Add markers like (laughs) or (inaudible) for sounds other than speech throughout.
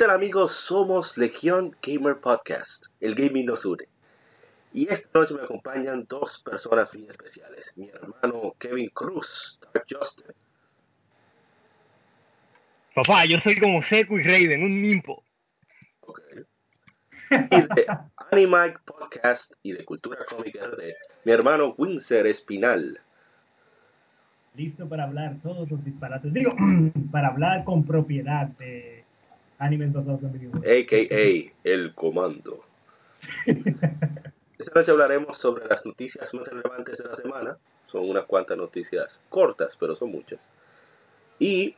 Tal amigos? Somos Legión Gamer Podcast. El gaming nos une. Y esta noche me acompañan dos personas muy especiales. Mi hermano Kevin Cruz, Dark Justin. Papá, yo soy como Seco y Raven, un nimpo. Ok. Y de Animike Podcast y de Cultura Cómica de mi hermano Windsor Espinal. listo para hablar todos los disparates. Digo, (clears throat) para hablar con propiedad de en videojuegos. a.k.a. El Comando. (laughs) Esta noche hablaremos sobre las noticias más relevantes de la semana. Son unas cuantas noticias cortas, pero son muchas. Y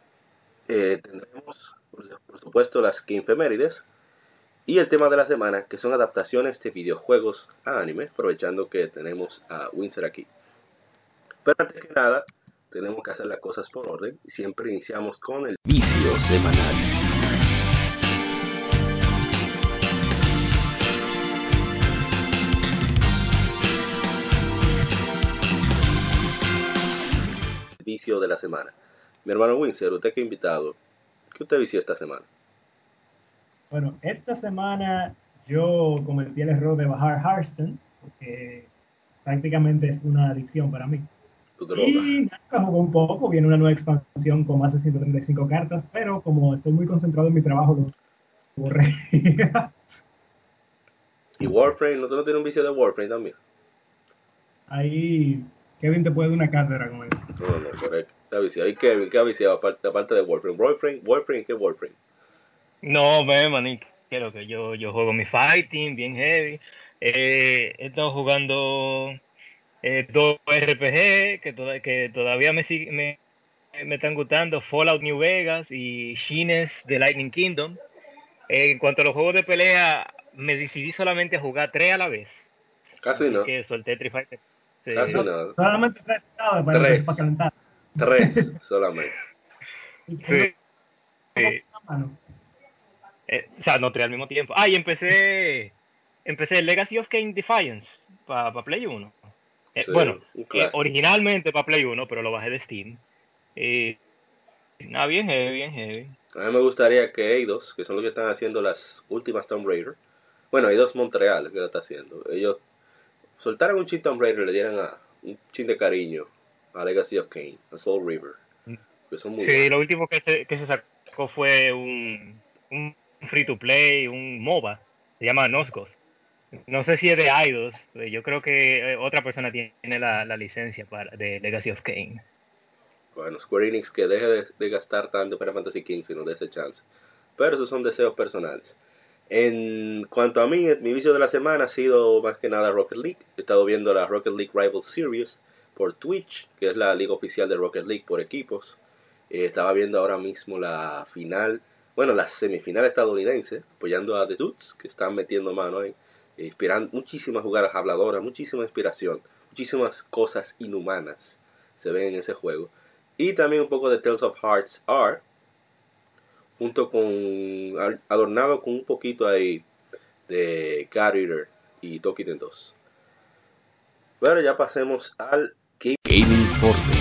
eh, tendremos, por por supuesto, las Gamefemérides y el tema de la semana, que son adaptaciones de videojuegos a anime, aprovechando que tenemos a Windsor aquí. Pero antes que nada, tenemos que hacer las cosas por orden y siempre iniciamos con el vicio semanal. De la semana. Mi hermano Windsor, usted que ha invitado, ¿qué usted vició esta semana? Bueno, esta semana yo cometí el error de bajar Hearthstone, porque prácticamente es una adicción para mí. Y nada, jugué un poco, viene una nueva expansión con más de 135 cartas, pero como estoy muy concentrado en mi trabajo, lo borré. (laughs) Y Warframe, ¿no no tienes un vicio de Warframe también? Ahí Kevin te puede dar una cátedra con eso. No, no, correcto. Está viciado. ¿Y Kevin, qué ha viciado aparte, aparte de Warframe? Warframe, Warframe, ¿qué Warframe? No, ve, manito, que lo que yo, yo juego mi fighting bien heavy. Eh, he estado jugando eh, dos RPG que, toda- que todavía me, me, me están gustando, Fallout New Vegas y Shines de Lightning Kingdom. Eh, en cuanto a los juegos de pelea, me decidí solamente a jugar tres a la vez. Casi no. que solté Street Fighter. Sí. Casi no. Solamente tres estados para, Tres. para calentar. Tres solamente. Sí. Sí. Eh, o sea, no tres al mismo tiempo. Ah, y empecé, empecé Legacy of Kain Defiance para Play 1. Eh, Sí, bueno, eh, originalmente para Play 1, pero lo bajé de Steam. Y nada, bien heavy, bien heavy. A mí me gustaría que Eidos, que son los que están haciendo las últimas Tomb Raider, bueno, Eidos Montreal que lo está haciendo, ellos soltaran un chin Tomb Raider y le dieran a, un chin de cariño a Legacy of Kain, a Soul River, que son muy Sí, buenos. lo último que se, que se sacó fue un, un free to play, un MOBA. Se llama Nosgos. No sé si es de Eidos. eh, Yo creo que eh, otra persona tiene la, la licencia para, de Legacy of Kain. Bueno, Square Enix que deje de, de gastar tanto para Fantasy XV y no dé ese chance. Pero esos son deseos personales. En cuanto a mí, mi vicio de la semana ha sido más que nada Rocket League. He estado viendo la Rocket League Rival Series por Twitch, que es la liga oficial de Rocket League por equipos. Eh, estaba viendo ahora mismo la final, bueno, la semifinal estadounidense, apoyando a The Dudes, que están metiendo mano ahí, eh, inspirando muchísimas jugadas habladoras, muchísima inspiración, muchísimas cosas inhumanas se ven en ese juego. Y también un poco de Tales of Hearts R, junto con adornado con un poquito ahí de God Eater y Tokiden 2. Bueno, ya pasemos al Game Gaming Informe,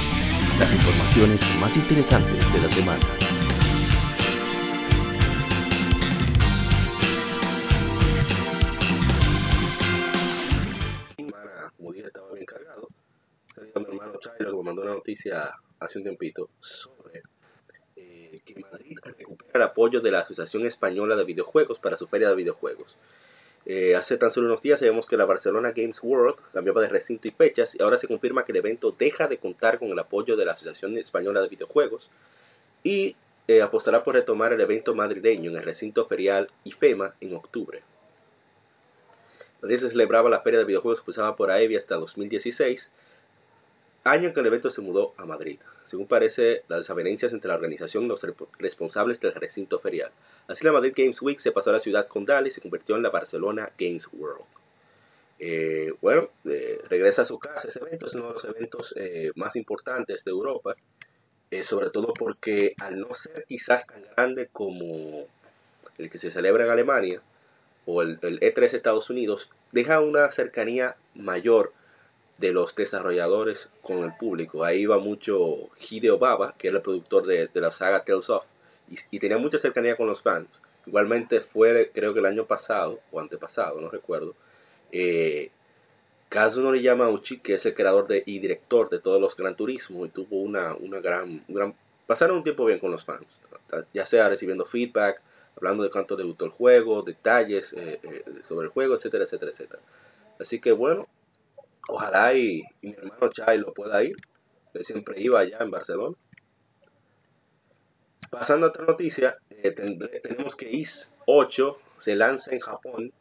las informaciones más interesantes de la semana. Como dije, estaba bien cargado. Mi hermano Chairo que me mandó una noticia hace un tiempito Madrid recupera el apoyo de la Asociación Española de Videojuegos para su feria de videojuegos. Eh, hace tan solo unos días sabemos que la Barcelona Games World cambiaba de recinto y fechas y ahora se confirma que el evento deja de contar con el apoyo de la Asociación Española de Videojuegos y eh, apostará por retomar el evento madrileño en el recinto ferial IFEMA en octubre. Madrid se celebraba la feria de videojuegos usaba por AEVI hasta 2016, año en que el evento se mudó a Madrid. Según parece, las desavenencias entre la organización y los responsables del recinto ferial. Así la Madrid Games Week se pasó a la ciudad condal y se convirtió en la Barcelona Games World. Eh, bueno, eh, regresa a su casa ese evento, es uno de los eventos eh, más importantes de Europa, sobre todo porque al no ser quizás tan grande como el que se celebra en Alemania o el, el E3 Estados Unidos, deja una cercanía mayor de los desarrolladores con el público. Ahí va mucho Hideo Baba, que era el productor de, la saga Tales of, y, tenía mucha cercanía con los fans. Igualmente fue, creo que el año pasado, o antepasado, no recuerdo, eh, Kazunori Yamauchi, que es el creador de, y director de todos los Gran Turismo, y tuvo una, una gran, gran... Pasaron un tiempo bien con los fans, ya sea recibiendo feedback, hablando de cuánto debutó el juego, detalles eh, eh, sobre el juego, etcétera, etcétera, etcétera. Así que bueno, Ojalá y, mi hermano Chai lo pueda ir. Él siempre iba allá en Barcelona. Pasando a otra noticia, eh, tenemos que IS 8 se lanza en Japón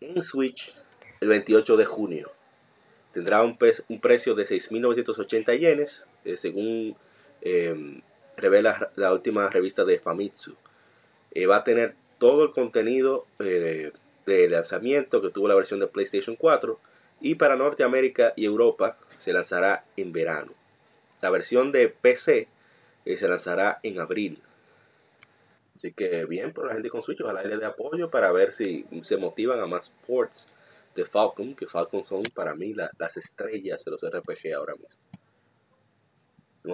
en Switch el 28 de junio. Tendrá un, un precio de 6.980 yenes, eh, según em, revela la última revista de Famitsu. Eh, va a tener todo el contenido de lanzamiento que tuvo la versión de PlayStation 4 y para Norteamérica y Europa se lanzará en verano. La versión de PC eh, se lanzará en abril. Así que bien por la gente con Switch, ojalá le dé apoyo para ver si se motivan a más ports de Falcon, que Falcon son para mí las estrellas de los RPG ahora mismo.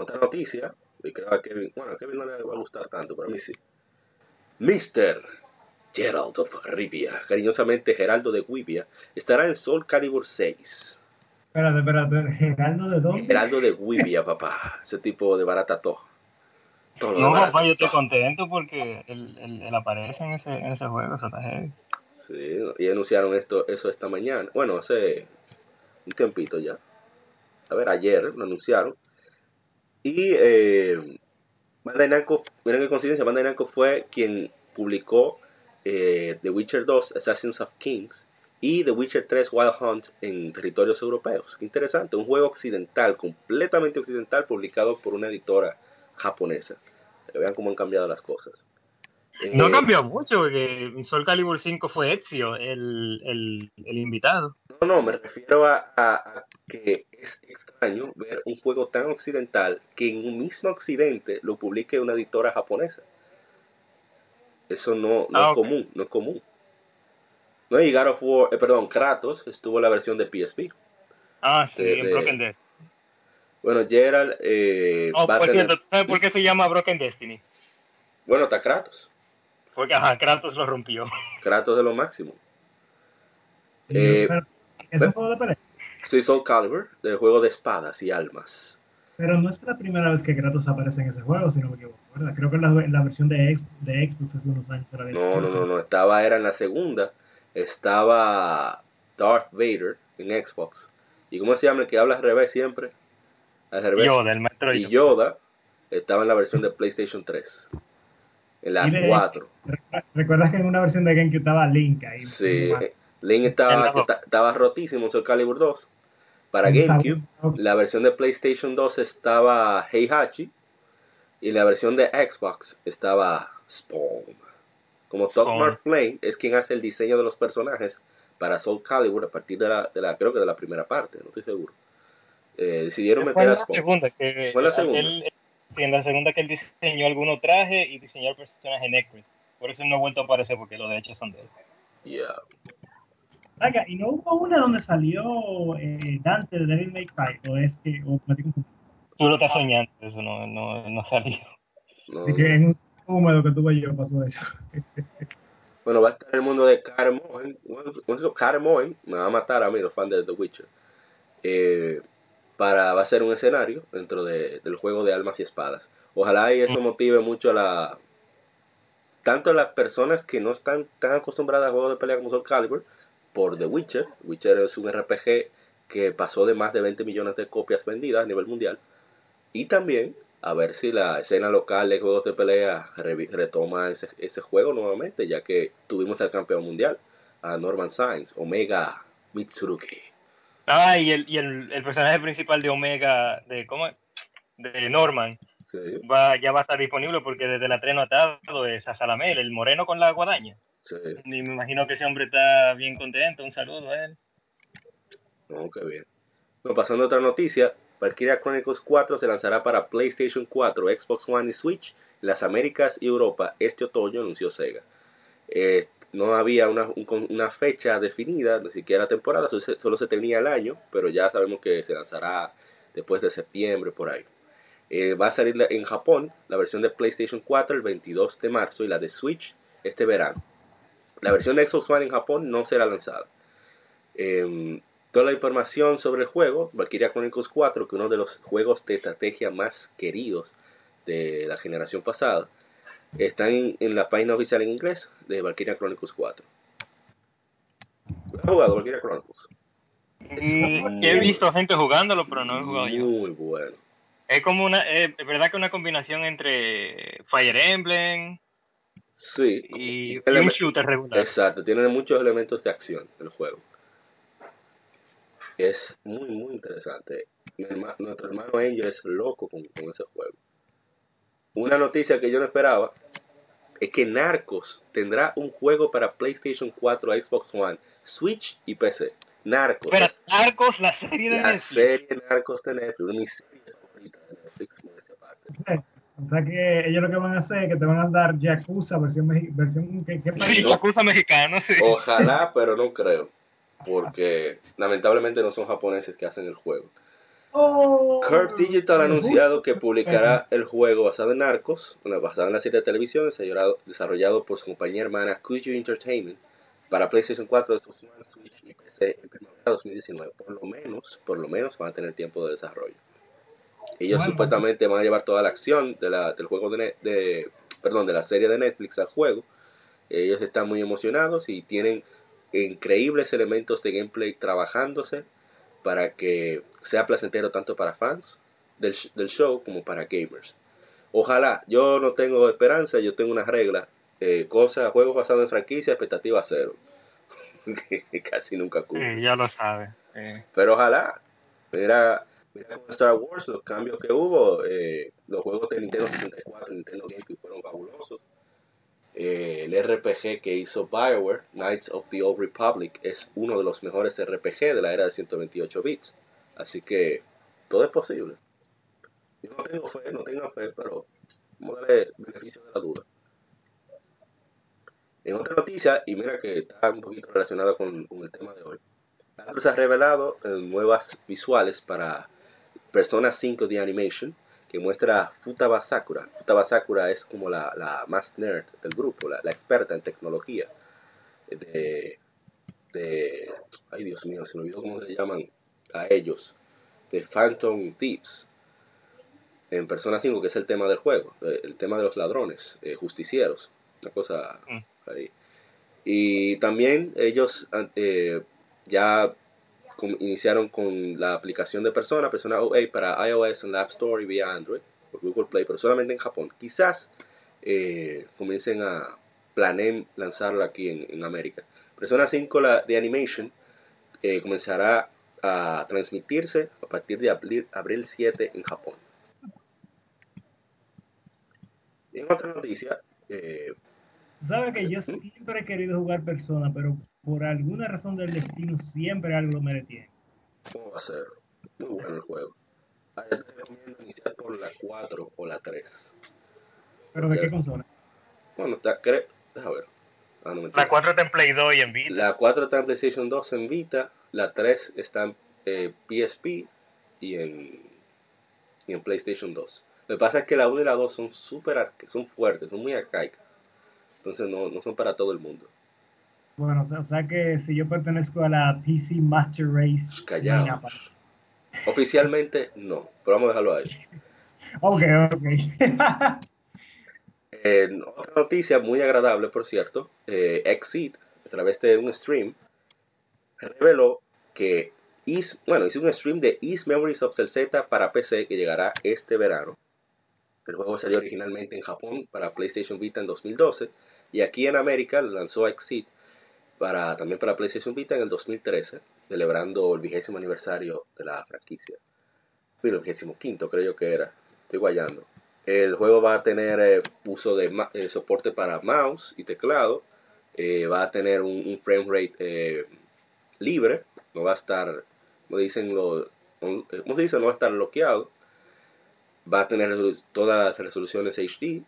Otra noticia, y creo a Kevin, bueno, a Kevin no le va a gustar tanto, pero a mí sí. Mister Gerald of Rivia, cariñosamente Geraldo de Guivia, estará en Soul Calibur 6. Espérate, espérate, ¿Geraldo de dónde? Geraldo de Guivia, papá. Ese tipo de barata todo. no, papá, yo estoy contento porque él, él, aparece en ese, en ese juego, está heavy. Sí, y anunciaron esto, eso esta mañana. Bueno, hace un tiempito ya. A ver, ayer lo anunciaron. Y eh, Bandai Namco, miren qué coincidencia, Bandai Namco fue quien publicó eh, The Witcher 2, Assassins of Kings, y The Witcher 3, Wild Hunt en territorios europeos. Qué interesante, un juego occidental, completamente occidental, publicado por una editora japonesa. vean cómo han cambiado las cosas. no eh, cambió mucho, porque Soul Calibur 5 fue Ezio, el, el, el, invitado. No, no, me refiero a, a, que es extraño ver un juego tan occidental que en un mismo occidente lo publique una editora japonesa. Eso no, no ah, es común, no es común. No, y God of War, eh, perdón, Kratos estuvo en la versión de PSP. Ah, sí, en Broken Destiny. Bueno, Gerald eh, oh, por cierto, ¿sabes por qué se llama Broken Destiny? Bueno, está Kratos. Porque, ajá, Kratos lo rompió. (laughs) Kratos de lo máximo. Eh, ¿Es un juego de pelea? Sí, Soul Calibur, del juego de espadas y almas. Pero no es la primera vez que Kratos aparece en ese juego, si no me equivoco, ¿verdad? Creo que en la, versión de, de Xbox hace unos años. Era no, no, no, no, estaba, era en la segunda, estaba Darth Vader en Xbox. ¿Y cómo se llama el que habla al revés siempre? Al revés. Yoda, el maestro Y Yoda estaba en la versión de PlayStation 3. En la 4. ¿Recuerdas que en una versión de GameCube estaba Link ahí? Sí, Link estaba, estaba rotísimo en Soul Calibur 2. Para GameCube, la versión de PlayStation 2 estaba Heihachi y la versión de Xbox estaba Spawn. Como Todd Mark Flame es quien hace el diseño de los personajes para Soul Calibur a partir de la, de la creo que de la primera parte, no estoy seguro. Eh, decidieron meter a Spawn. Segunda, que fue la segunda. en la segunda que él diseñó algunos trajes y diseñó el personaje Necro. Por eso no ha vuelto a aparecer porque los derechos son de él. Yeah y no hubo una donde salió eh, Dante de Devil May Cry, o es que, o Tú lo estás soñando, eso no, no, no salió. No. que en un húmedo que tuve yo pasó eso. (laughs) bueno, va a estar el mundo de Carmoen. Carmoen me va a matar a mí, los fans de The Witcher. Eh, para, va a ser un escenario dentro de, del juego de almas y espadas. Ojalá y eso motive mucho a la tanto a las personas que no están tan acostumbradas a juegos de pelea como son Calibur, por The Witcher. Witcher es un RPG que pasó de más de 20 millones de copias vendidas a nivel mundial. Y también a ver si la escena local de juegos de pelea retoma ese, ese juego nuevamente, ya que tuvimos al campeón mundial, a Norman Sainz, Omega Mitsurugi. Ah, y el, y el, el personaje principal de Omega, de ¿cómo de Norman, Sí, va, ya va a estar disponible porque desde la 3 no ha estado, es a Salamel, el moreno con la guadaña. Sí. Y me imagino que ese hombre está bien contento. Un saludo a él. No, qué bien. Bueno, pasando a otra noticia, Valkyria Chronicles 4 se lanzará para PlayStation 4, Xbox One y Switch en las Américas y Europa este otoño, anunció Sega. Eh, no había una, un- con- una fecha definida, ni siquiera temporada, solo se, solo se tenía el año, pero ya sabemos que se lanzará después de septiembre, por ahí. Eh, va a salir en Japón la versión de PlayStation 4 el 22 de marzo y la de Switch este verano. La versión de Xbox One en Japón no será lanzada. Em, toda la información sobre el juego, Valkyria Chronicles 4, que es uno de los juegos de estrategia más queridos de la generación pasada, está en, en la página oficial en inglés de Valkyria Chronicles 4. ¿Lo ¿Has jugado Valkyria Chronicles? Mm, he visto gente jugándolo, pero no he jugado yo. Muy bueno. Es como una, eh, es verdad que una combinación entre Fire Emblem Sí. y, y un shooter regular. Exacto, tiene muchos elementos de acción el juego. Es muy, muy interesante. Mi herma- nuestro hermano Angel es loco con, con ese juego. Una noticia que yo no esperaba es que Narcos tendrá un juego para PlayStation 4, Xbox One, Switch y PC. Narcos. Espera, Arcos, la serie de la Netflix. serie Narcos de Netflix, una de Netflix, aparte. O sea que ellos lo que van a hacer es que te van a dar Yakuza versión, versión ¿qué, qué Sí, país? Yakuza mexicano, sí. Ojalá, (laughs) pero no creo. Porque lamentablemente no son japoneses que hacen el juego. Oh, Curve Digital ha anunciado que publicará el juego basado en Narcos, bueno, basado en la serie de televisión desarrollado, por su compañía hermana Kuju Entertainment para PlayStation 4, Xbox One, Switch y PC en primavera 2019. Por lo menos, por lo menos van a tener tiempo de desarrollo. Ellos Bueno. supuestamente van a llevar toda la acción de la, del juego de, de, perdón, de la serie de Netflix al juego. Ellos están muy emocionados y tienen increíbles elementos de gameplay trabajándose para que sea placentero tanto para fans del, del show como para gamers. Ojalá, yo no tengo esperanza, yo tengo una regla, eh, cosas, juegos basados en franquicia, expectativa cero. (laughs) casi nunca cumple. Sí, ya lo sabe. sí. Pero ojalá, mira, mira con Star Wars, los cambios que hubo, eh, los juegos de Nintendo 64, Nintendo GameCube fueron fabulosos. Eh, el RPG que hizo Bioware, Knights of the Old Republic, es uno de los mejores RPG de la era de 128 bits. Así que todo es posible. Yo no tengo fe, no tengo fe, pero vamos a beneficio de la duda. En otra noticia, y mira que está un poquito relacionada con, el tema de hoy, Atlus ha revelado eh, nuevas visuales para Persona 5 de Animation que muestra a Futaba Sakura. Futaba Sakura es como la, la más nerd del grupo, la, la experta en tecnología de, de... Ay, Dios mío, se me olvidó cómo le llaman a ellos. De Phantom Thieves. En Persona 5, que es el tema del juego. eh, El tema de los ladrones, eh, justicieros. Una cosa Mm. ahí. Y también ellos eh, ya com- iniciaron con la aplicación de Persona, Persona OA para iOS en la App Store y vía Android por Google Play, pero solamente en Japón. Quizás eh, comiencen a planeen lanzarlo aquí en, en América. Persona 5 la, de Animation eh, comenzará a transmitirse a partir de abril, abril 7 en Japón. Y en otra noticia, eh, ¿Sabes que yo siempre he querido jugar Persona, pero por alguna razón del destino siempre algo me detiene? ¿cómo va a ser? Muy bueno el juego. Ah, yo te recomiendo iniciar por la 4 o la 3. ¿Pero de Ok. qué consola? Bueno, está, cre... Deja ver. Ah, no. La 4 está en Play 2 y en Vita. La 4 está en PlayStation 2 en Vita, la 3 está en eh, PSP y en, y en PlayStation 2. Lo que pasa es que la 1 y la 2 son súper arca- son fuertes, son muy arcaicas. Entonces no, no son para todo el mundo. Bueno, o sea, o sea que si yo pertenezco a la PC Master Race, venga, pa- Oficialmente no, pero vamos a dejarlo ahí. Ok, ok. (laughs) Eh, otra noticia muy agradable, por cierto, eh, Exit, a través de un stream, reveló que Is, bueno, hizo un stream de Is Memories of Cell Z para PC que llegará este verano. El juego salió originalmente en Japón para PlayStation Vita en 2012 y aquí en América lo lanzó Exit para, también para PlayStation Vita en el 2013, celebrando el vigésimo aniversario de la franquicia. Pero el vigésimo quinto creo yo que era. estoy guayando. El juego va a tener eh, uso de eh, soporte para mouse y teclado. Eh, va a tener un, frame rate libre. No va a estar, como dicen los, como se dice, no va a estar bloqueado. Va a tener todas las resoluciones HD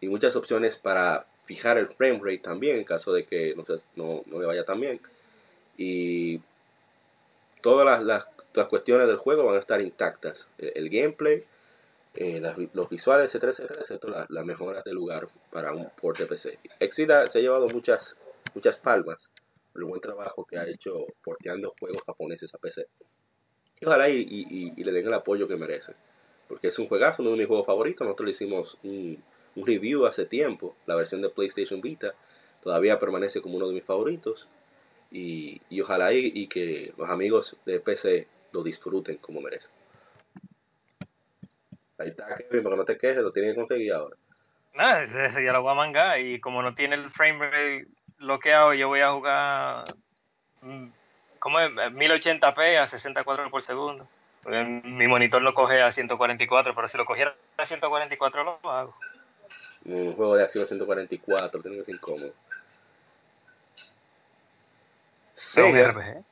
y muchas opciones para fijar el frame rate también en caso de que no, no, no le vaya tan bien. Y todas las, las, las, cuestiones del juego van a estar intactas. El, gameplay, eh, los visuales, etcétera, etcétera, etcétera, las, mejoras del lugar para un port de PC. Exida se ha llevado muchas, muchas palmas por el buen trabajo que ha hecho porteando juegos japoneses a PC. Y ojalá y, y, le den el apoyo que merece. Porque es un juegazo, uno de mis juegos favoritos. Nosotros le hicimos un, un review hace tiempo, la versión de PlayStation Vita. Todavía permanece como uno de mis favoritos. Y, ojalá y, y, que los amigos de PC lo disfruten como merecen. Ahí está Kevin, que no te quejes, lo tienen que conseguir ahora. No, ese, ya lo voy a mangar y como no tiene el frame rate bloqueado, yo voy a jugar mm, ¿cómo es? 1080p a 64 por segundo. Mi monitor lo coge a 144, pero si lo cogiera a 144 lo hago. Un juego de acción a 144, tiene que ser incómodo. no es un RPG.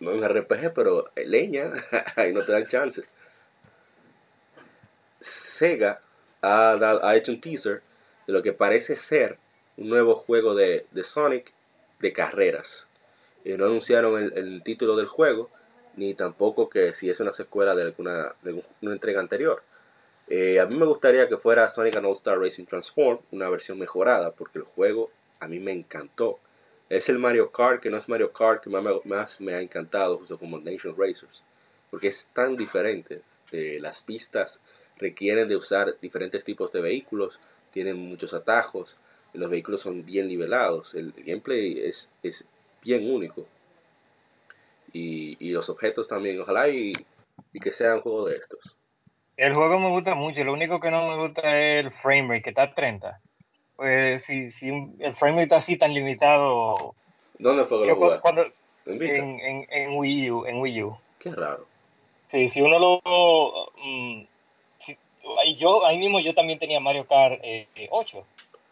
No es un RPG, pero leña, (laughs) ahí no te dan chance. Sega ha, ha, hecho un teaser de lo que parece ser un nuevo juego de, de Sonic de carreras. Y no anunciaron el, el, título del juego, ni tampoco que si es una secuela de alguna de una entrega anterior. Eh, a mí me gustaría que fuera Sonic and All Star Racing Transform, una versión mejorada, porque el juego a mí me encantó. Es el Mario Kart que no es Mario Kart que más, me ha encantado, justo como Nation Racers, porque es tan diferente. Eh, las pistas requieren de usar diferentes tipos de vehículos, tienen muchos atajos, los vehículos son bien nivelados, el, gameplay es, es bien único. Y, y, los objetos también, ojalá y, y que sea un juego de estos. El juego me gusta mucho, lo único que no me gusta es el frame rate, que está a 30 pues si, si el frame está así tan limitado. ¿Dónde fue que lo jugaste? Cuando, ¿En, en, en, Wii U, en Wii U. Qué raro. Sí, si uno lo... Um, si, ahí, yo, ahí mismo yo también tenía Mario Kart eh, 8.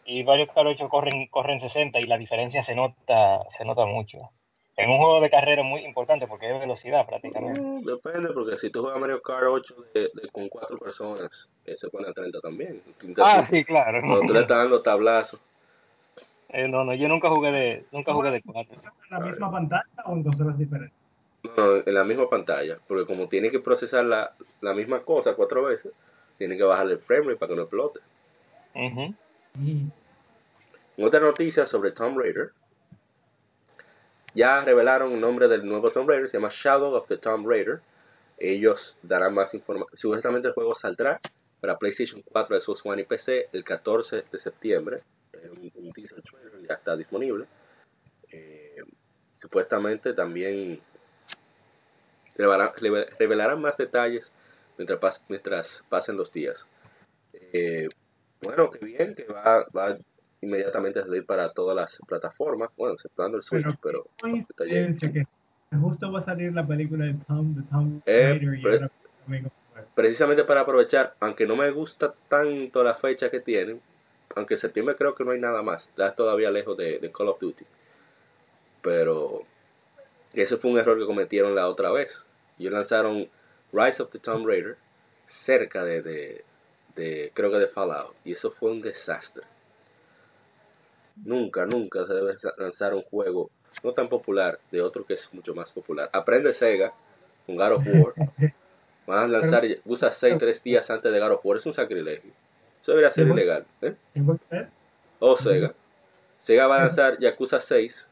Y Mario Kart 8 corren, corren 60 y la diferencia se nota, se nota mucho en un juego de carrera muy importante porque es velocidad prácticamente. Mm, depende, porque si tú juegas Mario Kart 8 de, con cuatro personas, eh, se pone a 30 también. ah, sí, claro. Cuando tú le estás dando tablazos. Eh, no, no, yo nunca jugué de, nunca jugué de cuatro. ¿En la misma pantalla o en consolas diferentes? No, en la misma pantalla, porque como tiene que procesar la, la misma cosa cuatro veces, tiene que bajarle el frame rate para que no explote. Uh Otra noticia sobre Tomb Raider ya revelaron el nombre del nuevo Tomb Raider, se llama Shadow of the Tomb Raider. Ellos darán más información. Supuestamente el juego saldrá para PlayStation 4, Xbox One y PC el 14 de septiembre. Un, teaser trailer ya está disponible. Eh, supuestamente también revelarán, más detalles mientras, pasen los días. Eh, bueno, qué bien que va, va inmediatamente salir para todas las plataformas, bueno, exceptuando el Switch, pero, que justo va a salir la película de Tom, de Tom eh, Raider precisamente para aprovechar, aunque no me gusta tanto la fecha que tienen, aunque en septiembre creo que no hay nada más, está todavía lejos de, Call of Duty, pero ese fue un error que cometieron la otra vez. Ellos lanzaron Rise of the Tomb Raider cerca de, de, de creo que de Fallout, y eso fue un desastre. Nunca, nunca se debe lanzar un juego no tan popular de otro que es mucho más popular. Aprende Sega con God of War. (laughs) Van a lanzar usa 6 tres días antes de God of War. Es un sacrilegio. Eso debería ser ilegal. ¿eh? O oh, Sega. Sega va a lanzar Yakuza 6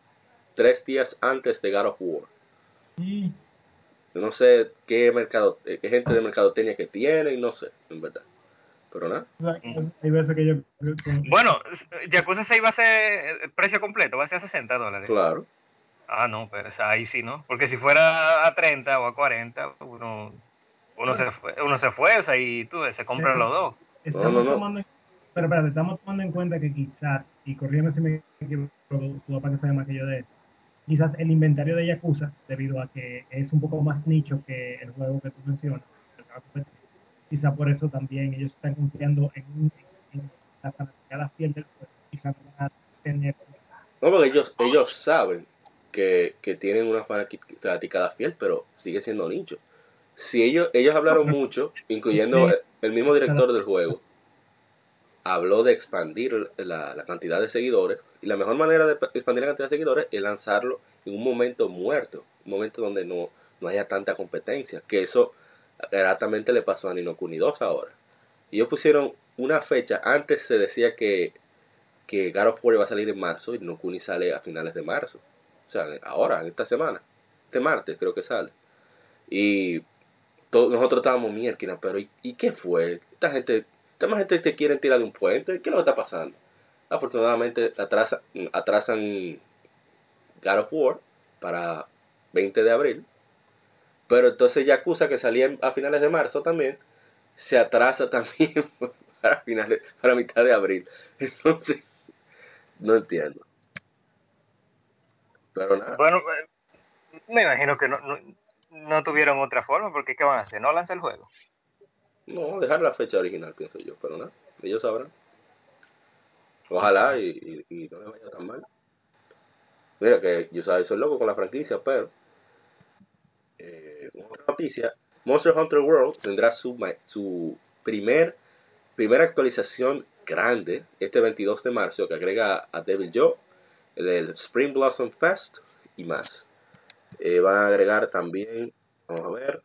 tres días antes de God of War. No sé qué mercado, qué gente de mercadotecnia que tiene y no sé, en verdad. Pero nada. Bueno, Yakuza 6 va a ser el precio completo, va a ser a 60 dólares. Claro. Ah, no, pero ahí sí, ¿no? Porque si fuera a 30 o a 40, uno, uno, se, uno se fuerza y tú se compra los dos. Estamos no, no, Tomando, pero espérate, estamos tomando en cuenta que quizás, y corriendo si me equivoco, tu papá que sabe más que yo de eso, quizás el inventario de Yakuza, debido a que es un poco más nicho que el juego que tú mencionas, quizá por eso también ellos están confiando en, la fanaticada fiel del juego. Quizá no van a tener. No, porque ellos, ellos saben que, que tienen una fanaticada fiel, pero sigue siendo nicho. Si ellos, ellos hablaron mucho, incluyendo el mismo director del juego, habló de expandir la, la, cantidad de seguidores y la mejor manera de expandir la cantidad de seguidores es lanzarlo en un momento muerto, un momento donde no, no haya tanta competencia, que eso gratamente le pasó a Nino Kuni 2 ahora. Y ellos pusieron una fecha, antes se decía que, que of War iba a salir en marzo y Nino sale a finales de marzo. O sea, ahora, en esta semana, este martes creo que sale. Y nosotros estábamos mierda, pero ¿y, ¿y, qué fue? Esta gente esta más gente te quiere tirar de un puente. ¿Qué es lo que está pasando? Afortunadamente atrasan, atrasan of War para 20 de abril. Pero entonces Yakuza, que salía a finales de marzo también, se atrasa (laughs) también para finales, para mitad de abril. (laughs) Entonces, no entiendo. Pero nada. Bueno, eh, me imagino que no, no, no tuvieron otra forma, porque ¿qué van a hacer? ¿No lanza el juego? No, dejar la fecha original, pienso yo, pero nada, ellos sabrán. Ojalá y, y, no le vaya tan mal. Mira que yo sabía, soy loco con la franquicia, pero noticia, Monster Hunter World tendrá su, su primer primera actualización grande este 22 de marzo que agrega a Devil Joe, el Spring Blossom Fest y más. Eh, van a agregar también, vamos a ver,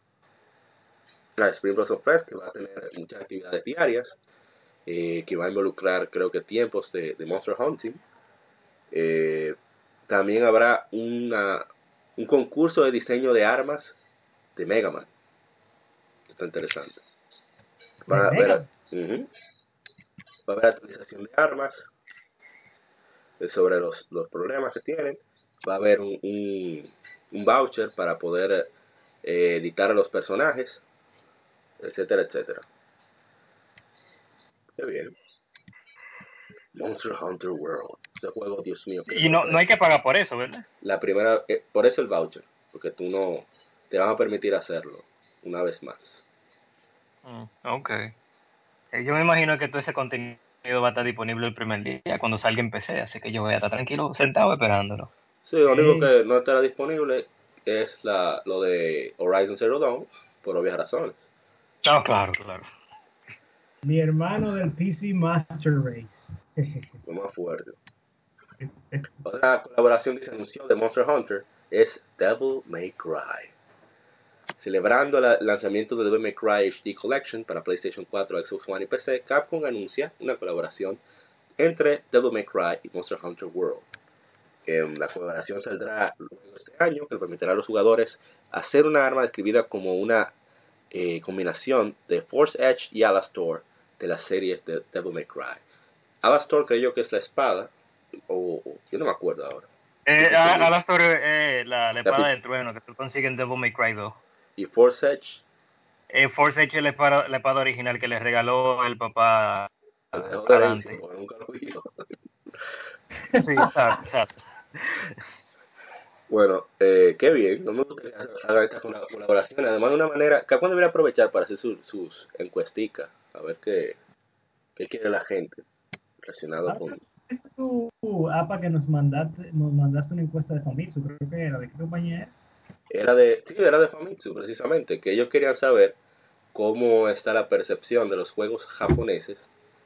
la Spring Blossom Fest, que va a tener muchas actividades diarias, eh, que va a involucrar, creo que, tiempos de, Monster Hunting. Eh, también habrá una, un concurso de diseño de armas de Mega Man. Está interesante. Va a, haber, va a haber actualización de armas eh, sobre los, los, problemas que tienen. Va a haber un, un, voucher para poder editar a los personajes etcétera, etcétera. Qué bien. Monster Hunter World. Ese juego, Dios mío. Y no, no hay que pagar por eso, ¿verdad? La primera, eh, por eso el voucher, porque tú no, te van a permitir hacerlo una vez más. Mm, ok. Eh, yo me imagino que todo ese contenido va a estar disponible el primer día cuando salga en PC, así que yo voy a estar tranquilo sentado esperándolo. Sí, lo único que no estará disponible es la, lo de Horizon Zero Dawn, por obvias razones. Ah, claro, claro. Mi hermano del PC Master Race. (laughs) Lo más fuerte. (laughs) Otra colaboración que se anunció de Monster Hunter es Devil May Cry. Celebrando el lanzamiento de Devil May Cry HD Collection para PlayStation 4, Xbox One y PC, Capcom anuncia una colaboración entre Devil May Cry y Monster Hunter World. Em, la colaboración saldrá luego este año, que permitirá a los jugadores hacer una arma describida como una eh, combinación de Force Edge y Alastor de la serie de Devil May Cry. Alastor creo que es la espada, o, yo no me acuerdo ahora. Eh, Alastor es eh, la, espada del trueno que tú consigues en Devil May Cry 2. ¿Y Force Edge? Eh, Force Edge es la espada, la espada original que le regaló el papá. Nunca lo sí, exacto, exacto. Bueno, eh, qué bien, no me gustaría hacer estas colaboraciones. Además, de una manera, cada cuando debería aprovechar para hacer sus encuesticas, a ver qué, qué quiere la gente relacionado con. tu APA que nos mandaste, nos mandaste una encuesta de Famitsu, creo que era, ¿de qué compañía era? Era de, sí, era de Famitsu, precisamente, que ellos querían saber cómo está la percepción de los juegos japoneses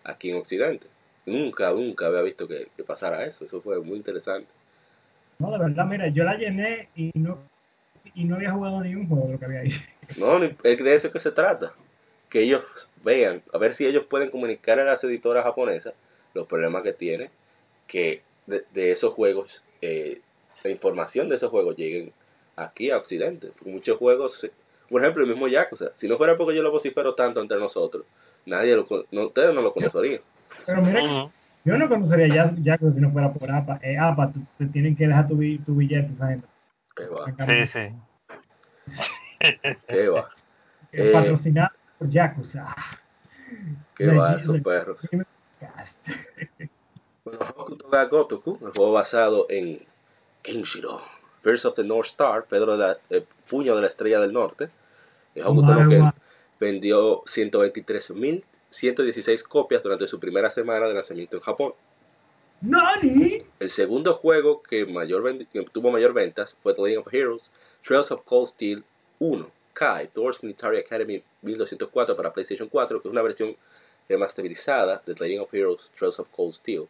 aquí en Occidente. Nunca, nunca había visto que pasara eso, eso fue muy interesante. No, de verdad, mira, yo la llené y no, y no había jugado ni un juego de lo que había ahí. (laughs) No, es de eso que se trata. Que ellos vean, a ver si ellos pueden comunicar a las editoras japonesas los problemas que tienen, que de, esos juegos, eh, la información de esos juegos lleguen aquí a Occidente. Muchos juegos, por ejemplo, el mismo Yakuza, si no fuera porque yo lo vocifero tanto entre nosotros, nadie lo, no, ustedes no lo conocerían. Pero mira, yo no conocería ya, ya si no fuera por APA. Eh, APA, te tienen que dejar tu, tu billete, esa gente. Qué va. Sí, sí. Qué va. (laughs) Eh, patrocinado por Yakuza. (laughs) Qué va, esos (laughs) perros. bueno, Hokuto ga Gotoku, el juego basado en Kenshiro, First of the North Star, Pedro de la, eh, Puño de la Estrella del Norte. Hokuto no Ken, vendió 123.116 copias durante su primera semana de lanzamiento en Japón. ¡Nani! El segundo juego que, mayor que tuvo mayor ventas fue The Legend of Heroes Trails of Cold Steel 1, Kai, Thor's Military Academy 1204 para PlayStation 4, que es una versión remasterizada de The Legend of Heroes Trails of Cold Steel.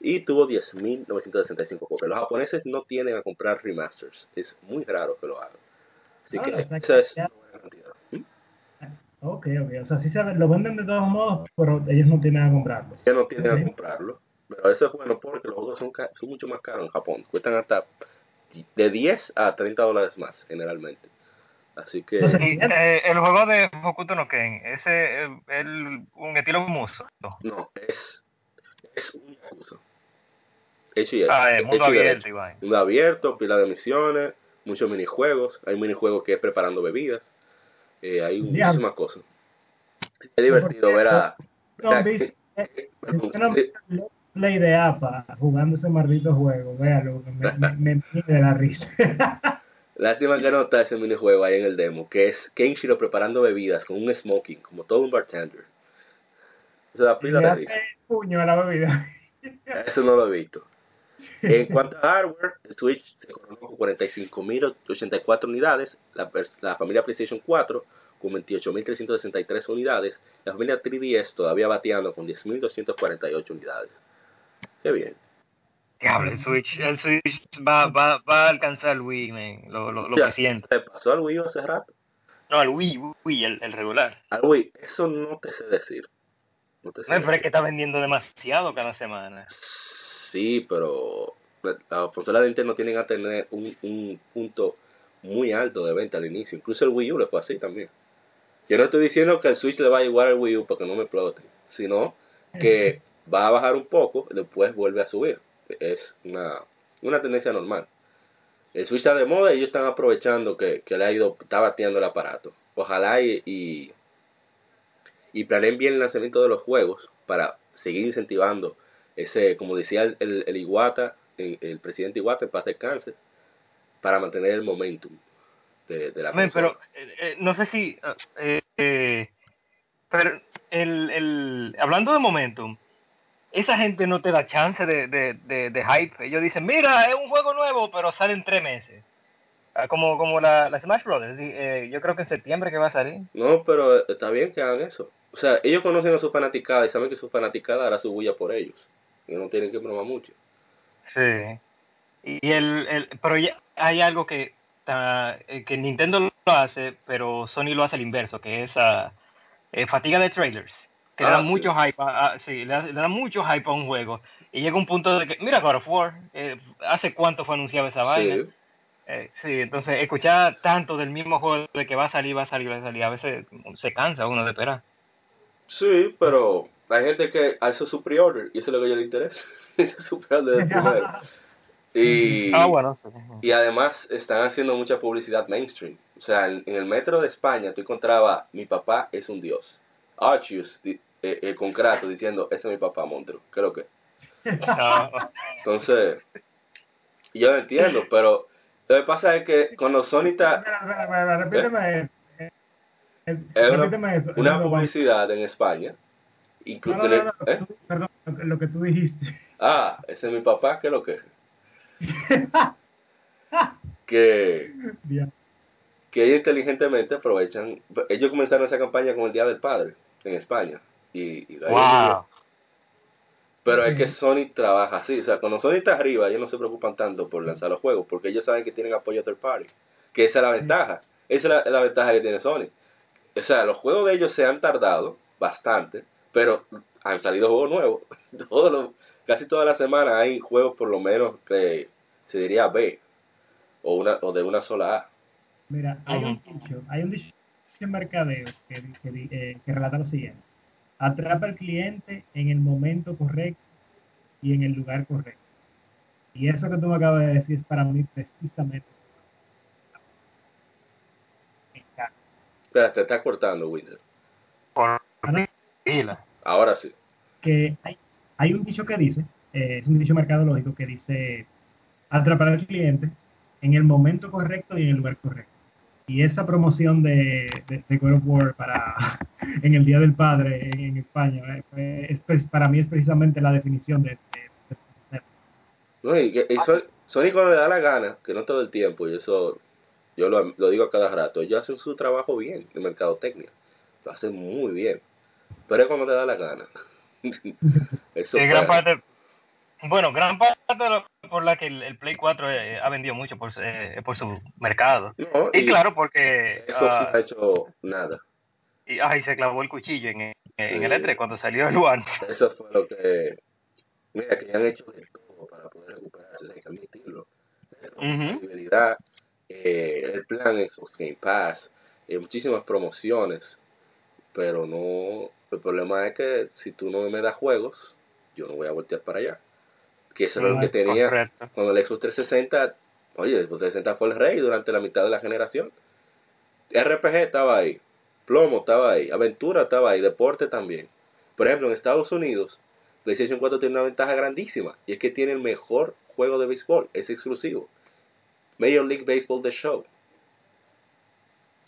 Y tuvo 10.965 copias. Los japoneses no tienden a comprar remasters. Es muy raro que lo hagan. Así Ah, que o sea esa es una buena cantidad. ¿Mm? Ok, ok. O sea, sí se lo venden de todos modos, pero ellos no tienen a comprarlo. Ya no tienden Ok. a comprarlo. Pero eso es bueno porque los juegos son, ca- son mucho más caros en Japón. Cuestan hasta de 10 a 30 dólares más, generalmente. Así que... No sé. Y, eh, el juego de Hokuto no Ken, ese es el, un estilo muso. No, es, es un Yakuza. Hecho y hecho. Ah, es mundo abierto, derecho. Iván. Mundo abierto, pila de misiones, muchos minijuegos. Hay minijuegos que es preparando bebidas. Eh, hay Diablo. muchísimas cosas. Es divertido ver a... No, vi- eh, play de APA jugando ese maldito juego, véalo, me, me, me mide de la risa. (laughs) Lástima que no está ese minijuego ahí en el demo, que es Kenshiro preparando bebidas con un smoking, como todo un bartender. Eso da pila de risa. puño a la bebida. Eso no lo he visto. En cuanto a hardware, el Switch se coronó con 45.084 unidades, la, la familia PlayStation 4 con 28.363 unidades, la familia 3DS todavía bateando con 10.248 unidades. Qué bien. Diablo, el Switch, el Switch va, va, va a alcanzar el Wii, man, lo, lo, lo Ya, presiento. ¿Te pasó al Wii hace rato? No, el Wii, Wii, el, el regular. Al Wii, eso no te sé decir. No te sé No, pero es decir. que está vendiendo demasiado cada semana. Sí, pero la- las consolas de Nintendo tienen a tener un, un punto muy alto de venta al inicio. Incluso el Wii U le fue así también. Yo no estoy diciendo que el Switch le va a igual al Wii U para que no me explote, sino que va a bajar un poco y después vuelve a subir. Es una, una tendencia normal. El Switch está de moda y ellos están aprovechando que, que le ha ido, está bateando el aparato. Ojalá y, y, y planeen bien el lanzamiento de los juegos para seguir incentivando ese, como decía el, el, el Iwata, el, el presidente Iwata en paz descanse, para mantener el momentum de, de la Men, pero eh, eh, no sé si. eh, eh, pero el, el, hablando de momentum, esa gente no te da chance de, de, de, de hype. Ellos dicen: Mira, es un juego nuevo, pero sale en tres meses. Ah, Como, como la, la Smash Brothers. eh, yo creo que en septiembre que va a salir. No, pero está bien que hagan eso. O sea, ellos conocen a su fanaticada y saben que su fanaticada hará su bulla por ellos. Y no tienen que bromar mucho. Sí. Y el, el, pero ya hay algo que, eh, que Nintendo lo hace, pero Sony lo hace al inverso, que es eh, fatiga de trailers. Que le Ah, da sí. mucho hype, a, a- sí, le, da- le da mucho hype a un juego. Y llega un punto de que, mira God of War, eh, ¿hace cuánto fue anunciada esa vaina? Sí. Eh, sí, entonces escuchar tanto del mismo juego de que va a salir, va a salir, va a salir, a veces se cansa uno de esperar. Sí, pero hay gente que hace su pre-order y eso es lo que a les interesa. Ese es su pre-order del primero. Y, Ah, bueno, sí. y además están haciendo mucha publicidad mainstream. O sea, en, en el metro de España tú encontraba mi papá es un dios. Archius di- eh, eh, con Kratos diciendo ese es mi papá, monstruo. Creo que. (laughs) Entonces, yo lo entiendo, pero lo que pasa es que cuando Sony está Espera, espera, espera, repíteme eh, Es una- repíteme eso. una No, no, publicidad en España, No, inclu- no, no, no, ¿eh? tú- perdón, lo que- que tú dijiste. (laughs) Ah, ese es mi papá, ¿qué es lo (laughs) que? que, que ellos inteligentemente aprovechan. Ellos comenzaron esa campaña con el Día del Padre en España. Y, wow. Pero es que Sony trabaja así. O sea, cuando Sony está arriba, ellos no se preocupan tanto por lanzar los juegos, porque ellos saben que tienen apoyo third party. Que esa es la ventaja. Esa es la, la ventaja que tiene Sony. O sea, los juegos de ellos se han tardado bastante, pero han salido juegos nuevos. (laughs) Todos los- casi toda la semana hay juegos por lo menos que se diría B o una o de una sola A. Mira, hay un dicho, hay un dicho en mercadeo que, que, di- eh, que relata lo siguiente. Atrapa al cliente en el momento correcto y en el lugar correcto. Y eso que tú me acabas de decir es para mí precisamente. Me encanta. Espera, te está cortando, Winter. Ah. Ahora sí. que hay, hay un dicho que dice, eh, es un dicho mercadológico que dice atrapar al cliente en el momento correcto y en el lugar correcto. y esa promoción de, de, de, God of War para (laughs) en el Día del Padre en, en España eh, es, es, para mí es precisamente la definición de este, de este no, y, que, y Sony, Sony cuando le da la gana que no todo el tiempo y eso yo lo, lo digo a cada rato ellos hacen su trabajo bien de mercadotecnia lo hacen muy bien pero es cuando le da la gana (laughs) eso sí, gran parte bueno, gran parte de lo, por la que el, el Play 4 eh, ha vendido mucho por, eh, por su mercado. No, y, y, claro, porque... Eso uh, sí no ha hecho nada. Y, ay, se clavó el cuchillo en, en sí. el E3 cuando salió el One. Eso fue lo que... Mira, que han hecho de todo para poder recuperarse, hay que admitirlo. Uh -huh. Eh, el plan es Game Pass, eh, muchísimas promociones, pero no... El problema es que si tú no me das juegos, yo no voy a voltear para allá que eso era lo que tenía Correcto. cuando el Xbox 360, oye, el Xbox 360 fue el rey durante la mitad de la generación. RPG estaba ahí, Plomo estaba ahí, Aventura estaba ahí, Deporte también. Por ejemplo, en Estados Unidos, PlayStation 4 tiene una ventaja grandísima, y es que tiene el mejor juego de béisbol, es exclusivo. Major League Baseball The Show.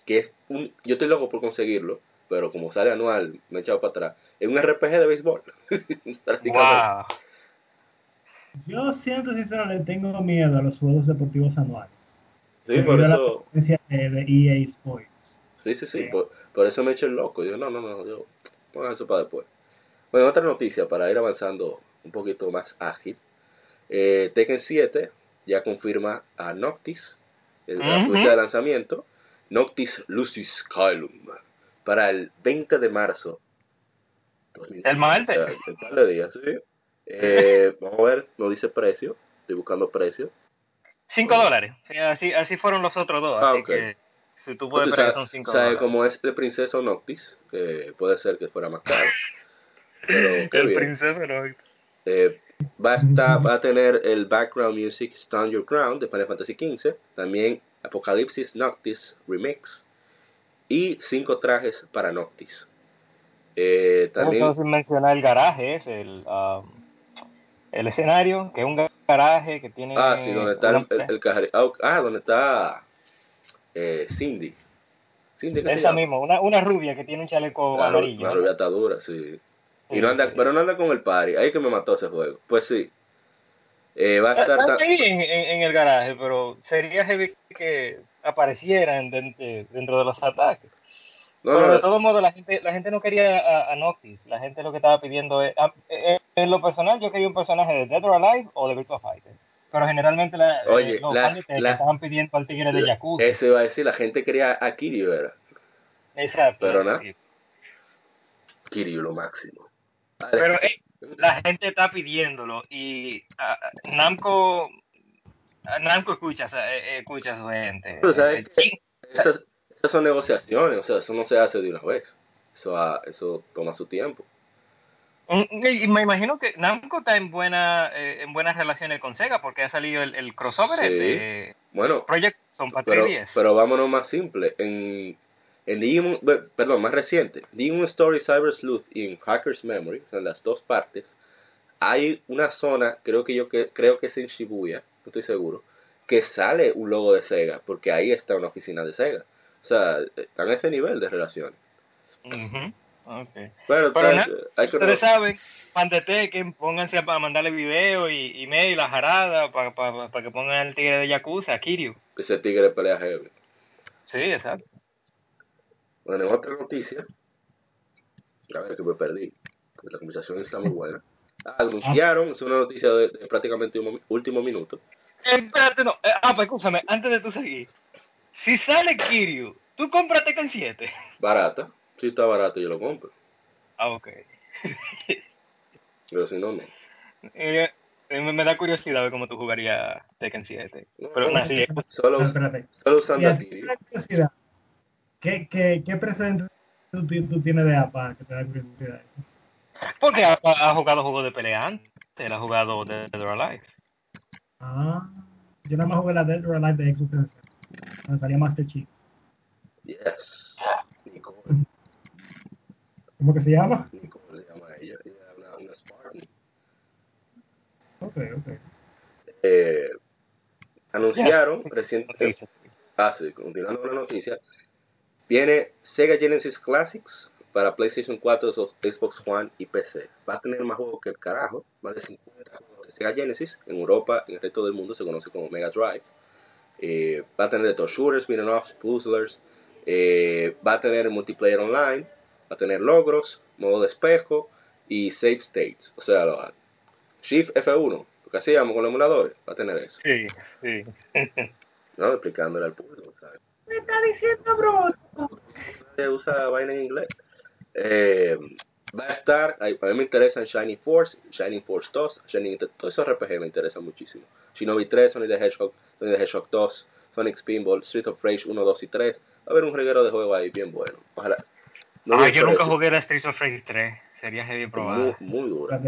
Que es un, yo estoy loco por conseguirlo, pero como sale anual, me he echado para atrás. Es un RPG de béisbol. (laughs) wow. Yo, siento sincero, le tengo miedo a los juegos deportivos anuales. Sí, por eso. La de, de EA Sports. Sí, sí, sí. Por, por, eso me eché el loco. Yo, no, no, no, yo. Pongan eso para después. Bueno, otra noticia para ir avanzando un poquito más ágil. Eh, Tekken 7 ya confirma a Noctis, el, uh -huh. la fecha de lanzamiento. Noctis Lucis Kylum. Para el 20 de marzo. 2020. El martes. O sea, el par de días, sí. Eh, (laughs) vamos a ver, no dice precio. Estoy buscando precio. 5 dólares. Sí, así, así fueron los otros dos. Ah, así okay. que si tú puedes ver, son 5 dólares. como es de Princesa Noctis, que puede ser que fuera más caro. Pero, (laughs) el bien. Noctis. Eh, va, a estar, va a tener el background music Stand Your Ground de Final Fantasy XV. También Apocalipsis Noctis Remix. Y 5 trajes para Noctis. Eh, también. No, sin mencionar el garaje, es el. Um, el escenario, que es un garaje que tiene... Ah, sí, donde está el, el, el cajari... Ah, donde está eh, Cindy. Cindy Esa misma, una, una rubia que tiene un chaleco claro, amarillo. Una rubia atadura, sí. Y no anda. Pero no anda con el party. Ahí que me mató ese juego. Pues sí. Eh, va a estar... Está en, en, en, el garaje, pero sería heavy que aparecieran dentro, dentro de los ataques. No, Pero no, de todos modos, la gente, la gente no quería a, a, Noctis. La gente lo que estaba pidiendo es. A, en lo personal, yo quería un personaje de Dead or Alive o de Virtua Fighter. Pero generalmente la, Oye, los la, fans la, estaban pidiendo al tigre de Yakuza. Eso iba a decir, la gente quería a Kiryu, ¿verdad? Exacto. Pero nada. Kiryu lo máximo. Vale. Pero eh, la gente está pidiéndolo y uh, Namco. Namco escucha, eh, escucha a su gente. Pero, ¿sabes? Eh, esas, esas son negociaciones, o sea, eso no se hace de una vez. Eso, ha, eso toma su tiempo. Y me imagino que Namco está en buena eh, en buenas relaciones con Sega porque ha salido el, el crossover sí. de bueno, Project son pero, pero vámonos más simple. En, en Digimon, perdón, más reciente, Digimon Story Cyber Sleuth y en Hacker's Memory, son las dos partes, hay una zona, creo que yo que, creo que es en Shibuya, no estoy seguro, que sale un logo de Sega, porque ahí está una oficina de Sega. O sea, están a ese nivel de relación. Uh -huh. Okay. Pero, Pero na, hay que ustedes saben, pónganse a mandarle video y email a Jarada para pa, pa que pongan el tigre de Yakuza, Kiryu. Ese tigre pelea heavy. Sí, exacto. Bueno, en otra noticia, a ver que me perdí, la conversación está muy buena. Ah, anunciaron, es una noticia de, de prácticamente un último minuto. Eh, espérate, no, eh, ah, pues escúchame, antes de tú seguir, si sale Kiryu, tú compras Tekken 7. Barata. Si está barato, yo lo compro. Ah, ok. Pero si no, no. Eh, me, me, da curiosidad ver cómo tú jugarías Tekken 7. No, Pero no, sí. Solo, solo usando a Kiryu. ¿Qué, qué, qué precedente tú, tú, tienes de APA que te da curiosidad? Porque ha, ha jugado juegos de pelea antes. Él ha jugado Dead or Alive. Ah, yo nada más jugué la Dead or Alive de Xbox 360. Me salía Master Chief. Yes. Nicole. ¿Cómo que se llama? Nicole se llama ella. Ella habla una Spartan. Ok, ok. Eh, anunciaron, recién, Ah, sí, continuando con la noticia. Viene Sega Genesis Classics para PlayStation 4, Xbox One y PC. Va a tener más juegos que el carajo, más de 50 juegos de Sega Genesis. En Europa y en el resto del mundo se conoce como Mega Drive. Eh, va a tener de todos shooters, beat'em ups, puzzlers. Eh, va a tener multiplayer online. Va a tener logros, modo de espejo y save states. O sea, lo, Shift F1, lo que hacíamos con los emuladores, va a tener eso. Sí, sí. (laughs) no, explicándole al público, ¿sabes? ¿Qué está diciendo, bro? Se usa vaina en inglés. Eh, va a estar, a mí me interesan Shining Force, Shining Force 2, Shining, todos esos RPG me interesan muchísimo. Shinobi 3, Sonic the Hedgehog, Sonic the Hedgehog 2, Sonic Spinball, Street of Rage 1, 2 y 3. Va a haber un reguero de juego ahí bien bueno. Ojalá. No ah, yo nunca jugué a Street of Rage 3. Sería heavy probado. Muy, muy duro.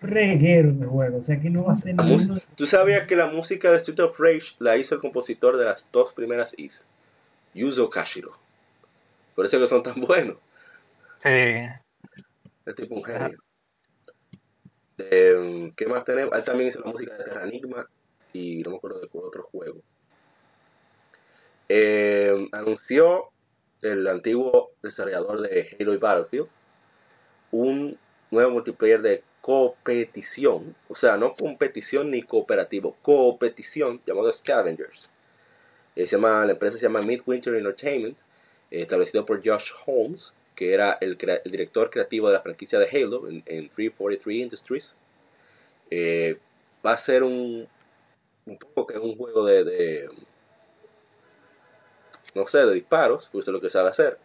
Reguero de juego, o sea que no va a ser nada. ¿Tú sabías que la música de Street of Rage la hizo el compositor de las dos primeras Is? Yuzo Kashiro. Por eso que son tan buenos. Sí. Es tipo un genio. Eh, ¿Qué más tenemos? Él también hizo la música de Terra Enigma y no me acuerdo de otro juego. Eh, anunció el antiguo desarrollador de Halo y Battlefield un nuevo multiplayer de competición, o sea, no competición ni cooperativo, competición llamado Scavengers. Eh, se llama, la empresa se llama Midwinter Entertainment, eh, establecido por Josh Holmes, que era el, director creativo de la franquicia de Halo en, 343 Industries. Eh, va a ser un, un poco que un juego de, no sé, de disparos, pues es lo que sabe hacer.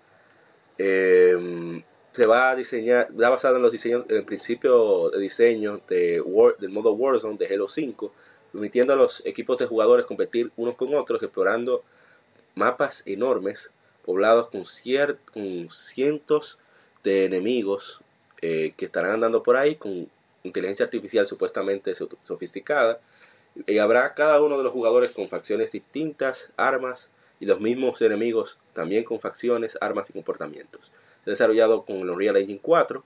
se va a diseñar, va basado en los diseños, en el principio de diseño de del modo Warzone de Halo 5, permitiendo a los equipos de jugadores competir unos con otros, explorando mapas enormes, poblados con, cientos de enemigos eh, que estarán andando por ahí con inteligencia artificial supuestamente sofisticada. Y habrá cada uno de los jugadores con facciones distintas, armas y los mismos enemigos también con facciones, armas y comportamientos. Desarrollado con el Unreal Engine 4,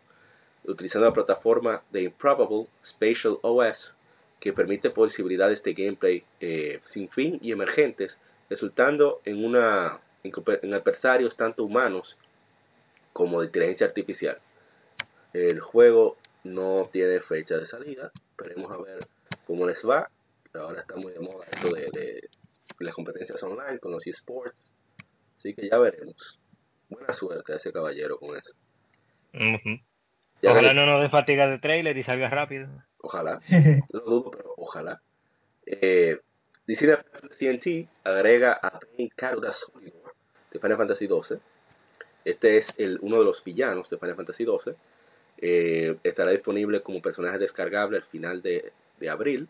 utilizando la plataforma de Improbable Spatial OS que permite posibilidades de gameplay eh, sin fin y emergentes, resultando en, una, en, adversarios tanto humanos como de inteligencia artificial. El juego no tiene fecha de salida, esperemos a ver cómo les va. Ahora está muy de moda esto de, las competencias online con los esports, así que ya veremos. Buena suerte a ese caballero con eso. Ojalá no nos dé fatiga de trailer y salga rápido. Ojalá. (laughs) no dudo, pero ojalá. Eh, Disney TNT agrega a Pain Caruda de Final Fantasy XII. Este es el, uno de los villanos de Final Fantasy XII. Eh, estará disponible como personaje descargable al final de, de abril.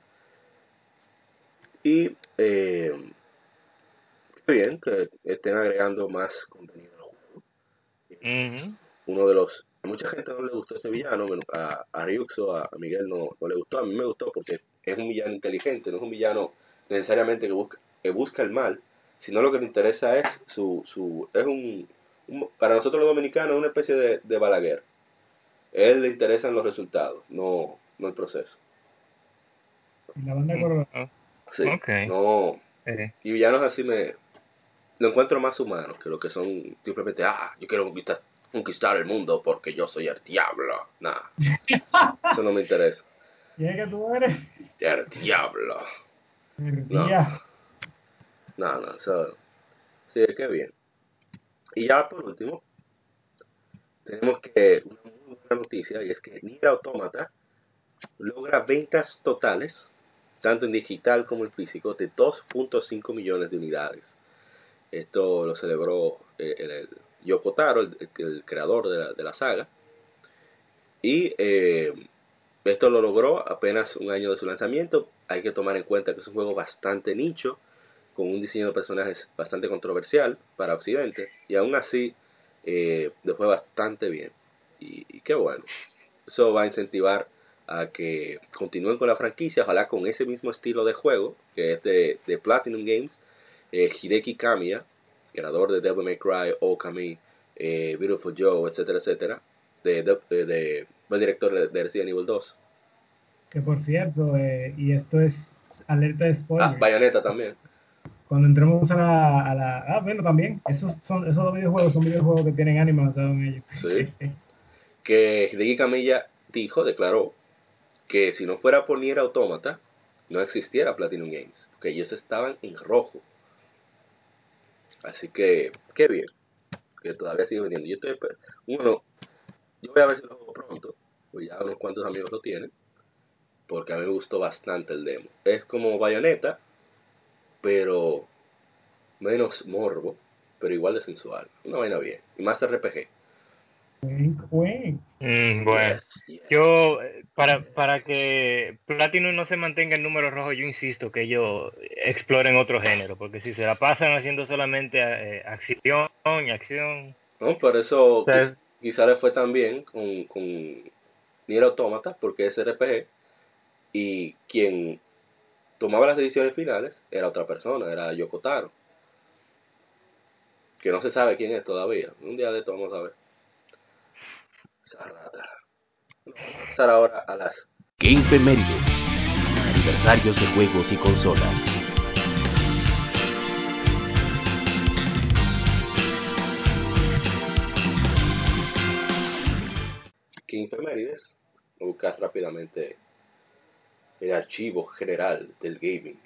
Y eh, bien que estén agregando más contenido al juego. Uno de los mucha gente no le gustó ese villano, a, a Ryuxo, a, Miguel no, no, le gustó, a mí me gustó porque es un villano inteligente, no es un villano necesariamente que busca, que busca el mal, sino lo que le interesa es su, su es un, para nosotros los dominicanos una especie de, de Balaguer. él le interesan los resultados, no, no el proceso. La banda mm, ah, Sí, no. Y villanos así me lo encuentro más humanos que lo que son simplemente, ah, yo quiero conquistar conquistar el mundo porque yo soy el diablo. Nah, (laughs) eso no me interesa. ¿Quién que tú eres? El diablo. no. no, no, eso... Sí, qué bien. Y ya por último, tenemos que una muy buena noticia y es que Nier Automata logra ventas totales, tanto en digital como en físico, de 2.5 millones de unidades. Esto lo celebró eh, el Yoko Taro, el, creador de la, saga. Y eh, esto lo logró apenas un año de su lanzamiento. Hay que tomar en cuenta que es un juego bastante nicho, con un diseño de personajes bastante controversial para Occidente. Y aún así, eh, le fue bastante bien. Y, qué bueno. Eso va a incentivar a que continúen con la franquicia, ojalá con ese mismo estilo de juego, que es de, de Platinum Games. Eh, Hideki Kamiya, creador de Devil May Cry, Okami, eh, Beautiful Joe, etcétera, etcétera, de, de, de, director de, Resident Evil 2. Que por cierto, eh, y esto es alerta de spoiler. Ah, Bayonetta también. cuando entremos a la, a la... Ah, bueno, también, esos, son, esos dos videojuegos son videojuegos que tienen ánimo basado en ellos. Sí. (laughs) que Hideki Camilla dijo, declaró, que si no fuera por Nier Automata, no existiera Platinum Games, porque ellos estaban en rojo. Así que, qué bien, que todavía sigue vendiendo. Yo estoy, bueno, yo voy a ver si lo juego pronto, pues ya unos cuantos amigos lo tienen, porque a mí me gustó bastante el demo. Es como Bayonetta, pero menos morbo, pero igual de sensual. Una vaina bien, y más RPG. Mm, bueno, yo eh, para, para que Platinum no se mantenga en número rojo, yo insisto que ellos exploren otro género, porque si se la pasan haciendo solamente eh, acción y acción. No, por eso quizá le fue tan bien con, con Nier Automata, porque es RPG, y quien tomaba las decisiones finales era otra persona, era Yoko Taro. Que no se sabe quién es todavía. Un día de esto vamos a ver. Pasar ahora a las Game Femérides, aniversarios de juegos y consolas. King Femérides, buscar rápidamente el archivo general del gaming.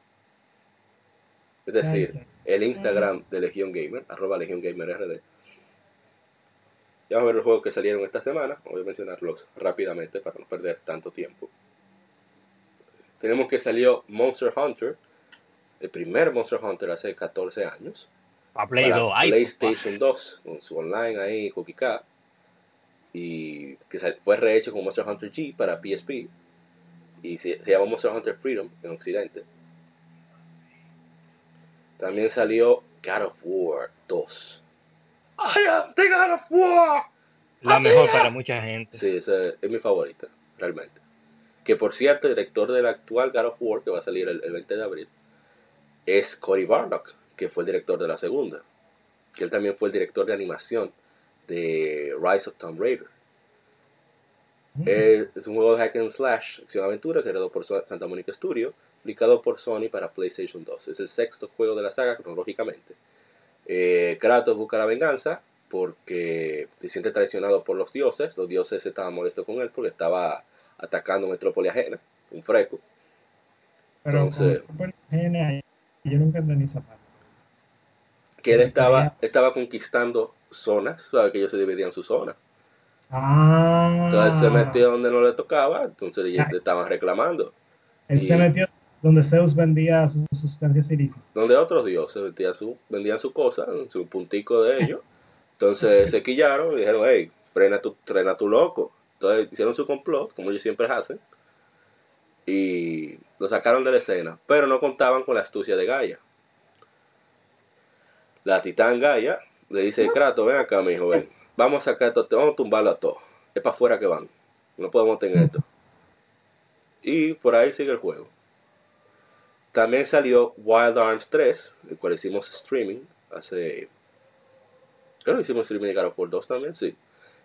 Es decir, el Instagram de Legion Gamer, arroba Legion Gamer RD, ya vamos a ver los juegos que salieron esta semana. Voy a mencionarlos rápidamente para no perder tanto tiempo. Tenemos que salió Monster Hunter, el primer Monster Hunter hace 14 años. A Play para PlayStation 2, con su online ahí, Cookie Y que fue rehecho con Monster Hunter G para PSP. Y se, se llama Monster Hunter Freedom en Occidente. También salió God of War 2 I am the God of War. La mejor para mucha gente. Sí, esa es mi favorita, realmente. Que por cierto, el director del actual God of War, que va a salir el, 20 de abril, es Cory Barlock, que fue el director de la segunda. Que él también fue el director de animación de Rise of Tomb Raider. Mm. Es, un juego de hack and slash, acción aventura, creado por Santa Monica Studio, publicado por Sony para PlayStation 2. Es el sexto juego de la saga cronológicamente eh, Kratos busca la venganza porque se siente traicionado por los dioses. Los dioses estaban molestos con él porque estaba atacando metrópoli ajena, un freco. Pero Entonces, yo nunca entendí esa parte. Que él estaba, estaba conquistando zonas, ¿sabes? Que ellos se dividían sus zonas. Ah. Entonces se metió donde no le tocaba, entonces le, estaban reclamando. Él se metió donde Zeus vendía sus sustancias ilícitas. Donde otros dioses vendían su, vendían su cosa, su puntico de ellos. Entonces se quillaron y dijeron, hey, frena tu, frena tu loco. Entonces hicieron su complot, como ellos siempre hacen, y lo sacaron de la escena, pero no contaban con la astucia de Gaia. La titán Gaia le dice, Kratos, ven acá, mi ven, vamos a sacar esto, vamos a tumbarlo a todos, es para afuera que van, no podemos tener esto. (laughs) Y por ahí sigue el juego. También salió Wild Arms 3, el cual hicimos streaming hace... Creo que hicimos streaming de God of War 2 también, sí.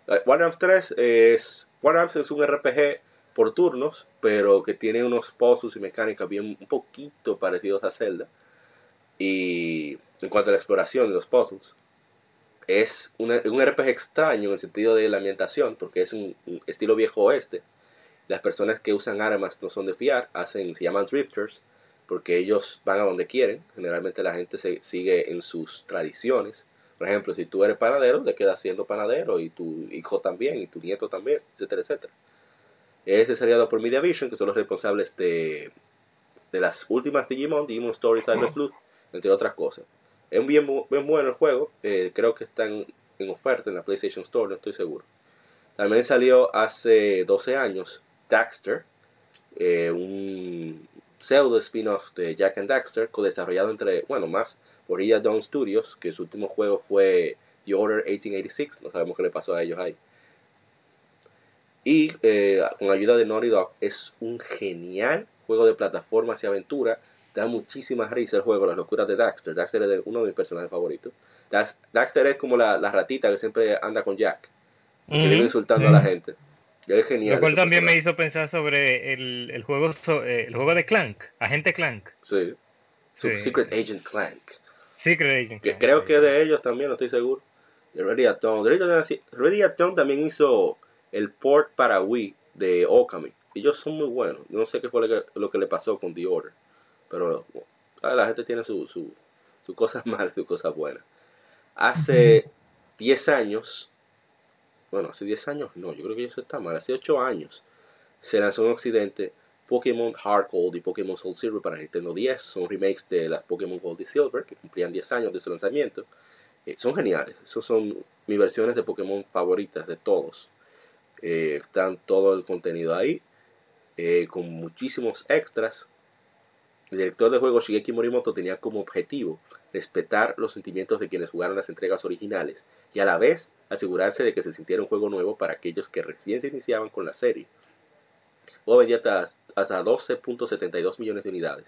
Eh, Wild Arms 3 es... Wild Arms es un RPG por turnos, pero que tiene unos puzzles y mecánicas bien un poquito parecidos a Zelda. Y en cuanto a la exploración de los puzzles, es un RPG extraño en el sentido de la ambientación, porque es un, un, estilo viejo oeste. Las personas que usan armas no son de fiar, hacen, se llaman drifters, porque ellos van a donde quieren. Generalmente la gente se sigue en sus tradiciones. Por ejemplo, si tú eres panadero, te quedas siendo panadero y tu hijo también y tu nieto también, etcétera, etcétera. Es desarrollado por Media Vision, que son los responsables de, de las últimas Digimon, Digimon Story Cyber Sleuth, entre otras cosas. Es bien, bien bueno el juego, eh, creo que están en oferta en la PlayStation Store, no estoy seguro. También salió hace 12 años Daxter, eh, un pseudo spin-off de Jack and Daxter, co-desarrollado entre, bueno, más por Illa Dawn Studios, que su último juego fue The Order 1886, no sabemos qué le pasó a ellos ahí. Y eh, con ayuda de Naughty Dog, es un genial juego de plataformas y aventura. Da muchísimas risas el juego, las locuras de Daxter. Daxter es uno de mis personajes favoritos. Daxter es como la, ratita que siempre anda con Jack, que vive insultando a la gente. Es genial. Lo cual también me hizo pensar sobre el, el juego eh, el juego de Clank, Agente Clank. Sí. Su- Sí. Secret Agent Clank. Secret Agent. Que creo que de ellos también, no estoy seguro. Ready at Dawn. También hizo el port para Wii de Okami. Ellos son muy buenos. Yo no sé qué fue lo que, lo que le pasó con The Order. Pero bueno, ah, la gente tiene sus su, sus cosas (laughs) malas y sus cosas buenas. Hace 10 años, bueno, hace 10 años no, yo creo que eso está mal. Hace 8 años se lanzó en Occidente Pokémon Heart Gold y Pokémon Soul Silver para Nintendo 10. Son remakes de las Pokémon Gold y Silver que cumplían 10 años de su lanzamiento. Eh, son geniales. Esos son mis versiones de Pokémon favoritas de todos. Eh, están todo el contenido ahí. eh, con muchísimos extras. El director de juego Shigeki Morimoto tenía como objetivo respetar los sentimientos de quienes jugaron las entregas originales y a la vez asegurarse de que se sintiera un juego nuevo para aquellos que recién se iniciaban con la serie. El juego vendía hasta, hasta 12.72 millones de unidades.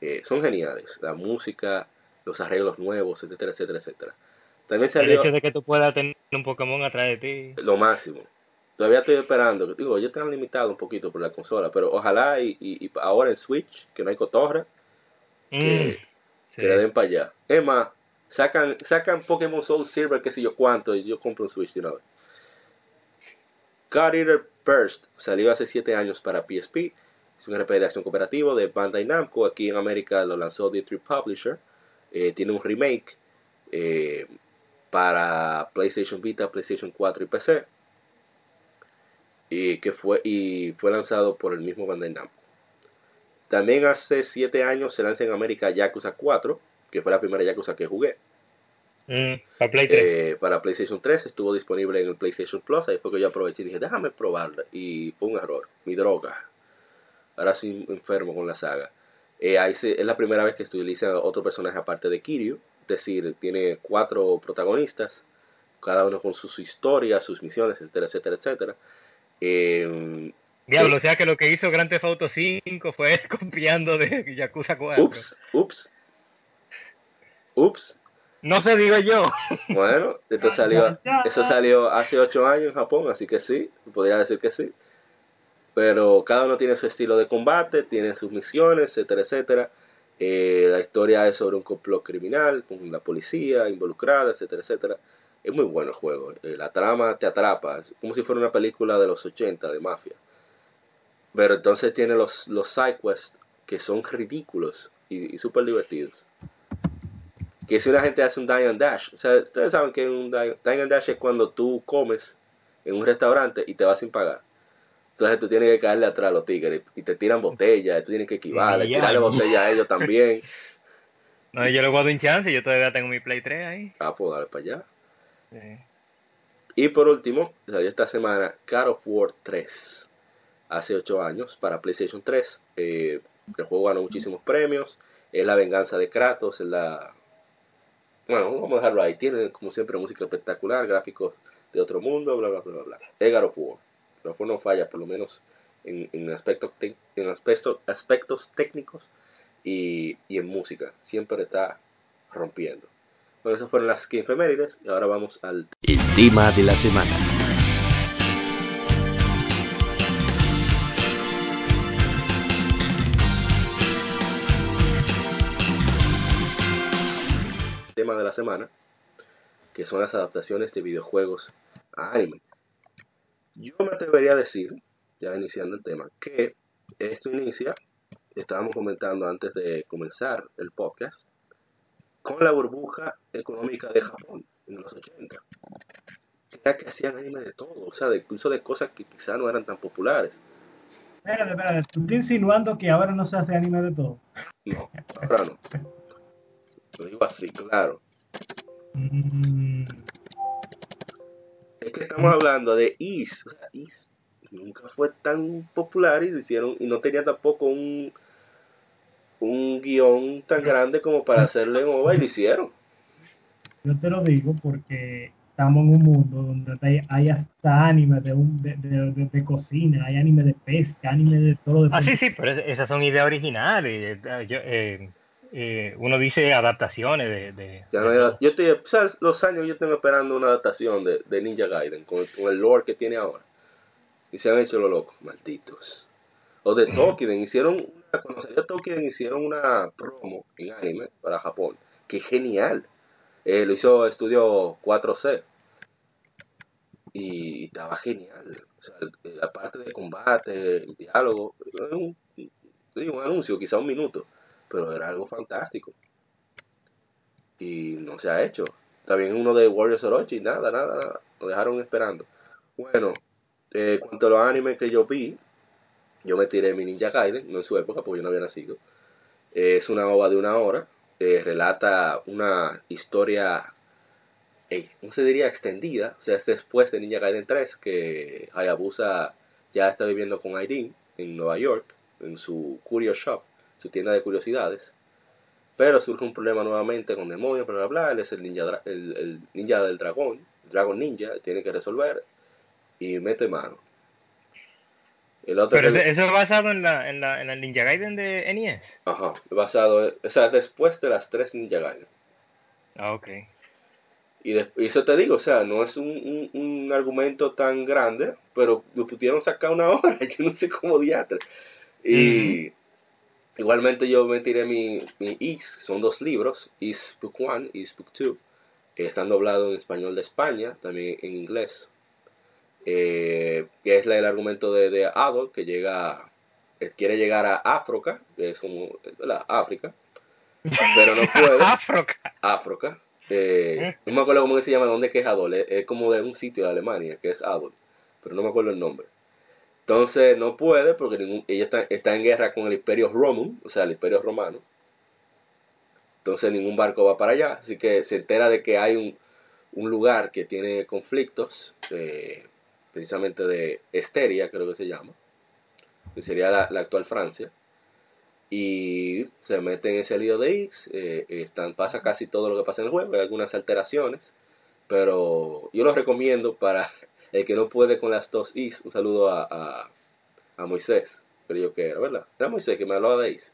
Eh, son geniales. La música, los arreglos nuevos, etcétera, etcétera, etcétera. También El salió hecho de que tú puedas tener un Pokémon atrás de ti. lo máximo. Todavía estoy esperando. Digo, ya están limitados un poquito por la consola, pero ojalá y, y- y ahora en Switch, que no hay cotorra, que, Mm, que le sí. den para allá. Es más, sacan, sacan Pokémon Soul Silver, qué sé yo cuánto, y yo compro un Switch de una vez. God Eater Burst salió hace 7 años para PSP. Es un RPG de acción cooperativo de Bandai Namco. Aquí en América lo lanzó D3 Publisher. Eh, tiene un remake eh, para PlayStation Vita, PlayStation 4 y PC. Y, que fue, y fue lanzado por el mismo Bandai Namco. También hace 7 años se lanza en América Yakuza 4, que fue la primera Yakuza que jugué. Mm, para Play 3. Eh, para PlayStation 3 estuvo disponible en el PlayStation Plus. Ahí fue que yo aproveché y dije, déjame probarla. Y fue un error. Mi droga. Ahora sí enfermo con la saga. Eh, ahí se- es la primera vez que se utiliza otro personaje aparte de Kiryu. Es decir, tiene cuatro protagonistas. Cada uno con sus historias, sus misiones, etcétera, etcétera, etcétera. Eh, Diablo, eh, o sea que lo que hizo Grand Theft Auto 5 fue (laughs) copiando de Yakuza 4. ups, ups. Ups. No se digo yo. Bueno, esto salió, eso salió hace ocho años en Japón, así que sí, podría decir que sí. Pero cada uno tiene su estilo de combate, tiene sus misiones, etcétera, etcétera. Eh, la historia es sobre un complot criminal con la policía involucrada, etcétera, etcétera. Es muy bueno el juego. eh, la trama te atrapa, es como si fuera una película de los 80 de mafia. Pero entonces tiene los, los side quests que son ridículos y, y súper divertidos que si una gente hace un dine and dash, o sea, ustedes saben que un dine, dine and dash es cuando tú comes en un restaurante y te vas sin pagar. Entonces tú tienes que caerle atrás a los tigres y te tiran botellas, tú tienes que esquivarle, Ya. tirarle botellas a ellos también. (laughs) No, yo le guardo un chance, yo todavía tengo mi Play 3 ahí. Ah, pues dale para allá. Sí. Y por último, salió esta semana God of War 3. Hace 8 años para PlayStation 3. Eh, el juego ganó muchísimos premios. Es la venganza de Kratos. Es la... Bueno, vamos a dejarlo ahí. Tiene, como siempre, música espectacular, gráficos de otro mundo, bla, bla, bla, bla. bla. Es God of War. God of War no falla, por lo menos en, en, aspectos, tec- en aspectos, aspectos técnicos y, y en música. Siempre está rompiendo. Bueno, esas fueron las 15 efemérides y ahora vamos al El tema de la semana. La semana, que son las adaptaciones de videojuegos a anime. Yo me atrevería a decir, ya iniciando el tema, que esto inicia, estábamos comentando antes de comenzar el podcast, con la burbuja económica de Japón en los 80. Era que hacían anime de todo, o sea, de- incluso de cosas que quizá no eran tan populares. Espérate, espérate, tú estás insinuando que ahora no se hace anime de todo. No, ahora no. Lo digo así, claro. Mm, Es que estamos hablando de Is. O sea, Is nunca fue tan popular y lo hicieron y no tenía tampoco un un guion tan grande como para hacerle en OVA y lo hicieron. yo te lo digo porque estamos en un mundo donde hay, hay hasta anime de, un, de, de, de- de cocina, hay anime de pesca, anime de todo. De Ah, sí, sí, pero es- esas son ideas originales. yo, eh, eh, uno dice adaptaciones de... de- Ya no era- yo estoy, los años yo tengo esperando una adaptación de, de Ninja Gaiden con, con el lore que tiene ahora. Y se han hecho lo loco, malditos. O de Tolkien, hicieron, una- cuando salió Tolkien hicieron una promo que genial. Eh, lo hizo Estudio 4C. Y estaba genial. O sea, la parte de combate, el diálogo, un, un anuncio, quizá un minuto, pero era algo fantástico. Y no se ha hecho. También uno de Warriors Orochi, nada, nada, nada. Lo dejaron esperando. Bueno, eh, cuanto a los animes que yo vi, yo me tiré mi Ninja Gaiden, no en su época, porque yo no había nacido. Eh, es una ova de una hora. Eh, relata una historia, eh, ¿cómo se diría? Extendida. O sea, es después de Ninja Gaiden 3 que Hayabusa ya está viviendo con Irene en Nueva York, en su Curio Shop, su tienda de curiosidades. Pero surge un problema nuevamente con demonios, bla, bla, bla. Él es el ninja, el, el ninja del dragón, Dragon Ninja, tiene que resolver y mete mano. El otro Pero eso es basado en la, en, la, en la Ninja Gaiden de NES. Ajá, basado, o sea, después de las tres Ninja Gaiden. Ah, ok. Y, de, y, eso te digo, o sea, no es un, un, un, argumento tan grande, pero lo pudieron sacar una hora, (laughs) yo no sé cómo diatre. Y. igualmente yo me tiré mi, mi Is, son dos libros, Is Book 1, Is Book 2, que están doblados en español de España, también en inglés eh, que es el argumento de, de Adol, que llega, que quiere llegar a África, que es como la África, pero no puede. (laughs) África. África. Eh, no me acuerdo cómo se llama, dónde que es Adol, es, es, como de un sitio de Alemania, que es Adol, pero no me acuerdo el nombre. Entonces no puede porque ningún, ella está, está en guerra con el Imperio Romano, o sea, el Imperio Romano. Entonces ningún barco va para allá, así que se entera de que hay un, un lugar que tiene conflictos, eh, precisamente de Esteria, creo que se llama, que sería la, la actual Francia, y se mete en ese lío de X, eh, están, pasa casi todo lo que pasa en el juego, hay algunas alteraciones, pero yo lo recomiendo para el que no puede con las dos Is, un saludo a, a, a Moisés, creo que era, ¿verdad? Era Moisés que me hablaba de Is.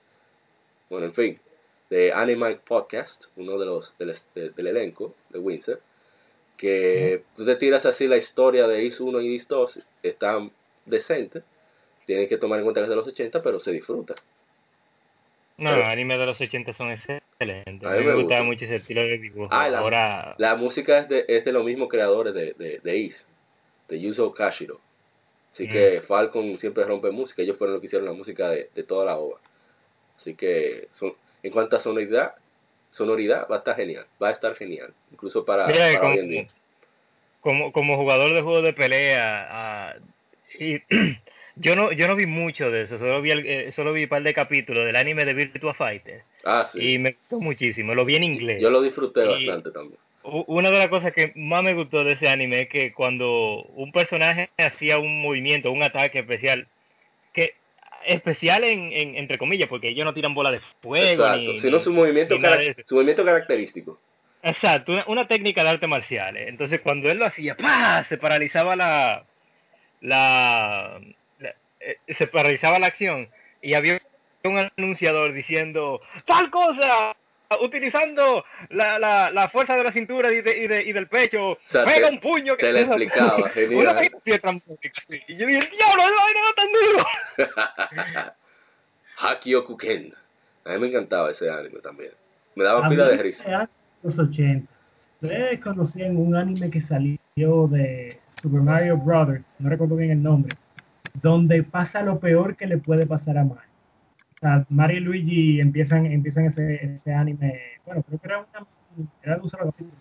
Bueno, en fin, de Animal Podcast, uno de los del, del elenco de Windsor, que tú te tiras así la historia de Is 1 y Is 2, está decente, tienes que tomar en cuenta que es de los 80, pero se disfruta. No, los animes de los 80 son excelentes. A mí, me, me gusta mucho ese estilo de dibujo. Ah, la, Ahora... la música es de, es de los mismos creadores de, de, de Is, de Yuzo Kashiro. Así mm. que Falcon siempre rompe música, ellos fueron los que hicieron la música de, de toda la obra. Así que son, en cuanto a sonoridad, sonoridad va a estar genial, va a estar genial, incluso para, Mira, para como, hoy en día. Como, como jugador de juegos de pelea, uh, y (clears throat) yo no yo no vi mucho de eso, solo vi el, eh, solo vi un par de capítulos del anime de Virtua Fighter. Ah, sí. Y me gustó muchísimo, lo vi en inglés. Yo lo disfruté y bastante también. Una de las cosas que más me gustó de ese anime es que cuando un personaje hacía un movimiento, un ataque especial, que especial en, en, entre comillas, porque ellos no tiran bola de fuego. Exacto, ni, sino su movimiento, su movimiento característico. Exacto, una, una, técnica de arte marcial. Entonces, cuando él lo hacía, ¡pah! se paralizaba la, la, la eh, se paralizaba la acción y había un anunciador diciendo tal cosa utilizando la, la, la fuerza de la cintura y, de, y, de, y del pecho, o sea, pega te, un puño que te lo (laughs) explicaba, genial. Una y yo dije, diablo, no, no tan duro. (laughs) Hakio Kuken. A mí me encantaba ese anime también. Me daba pila de risa. Los 80. Ustedes conocían un anime que salió de Super Mario Brothers, no recuerdo bien el nombre, donde pasa lo peor que le puede pasar a Mario. O sea, Mario y Luigi empiezan, empiezan ese, ese anime, bueno, creo que era una, era de un solo capítulo.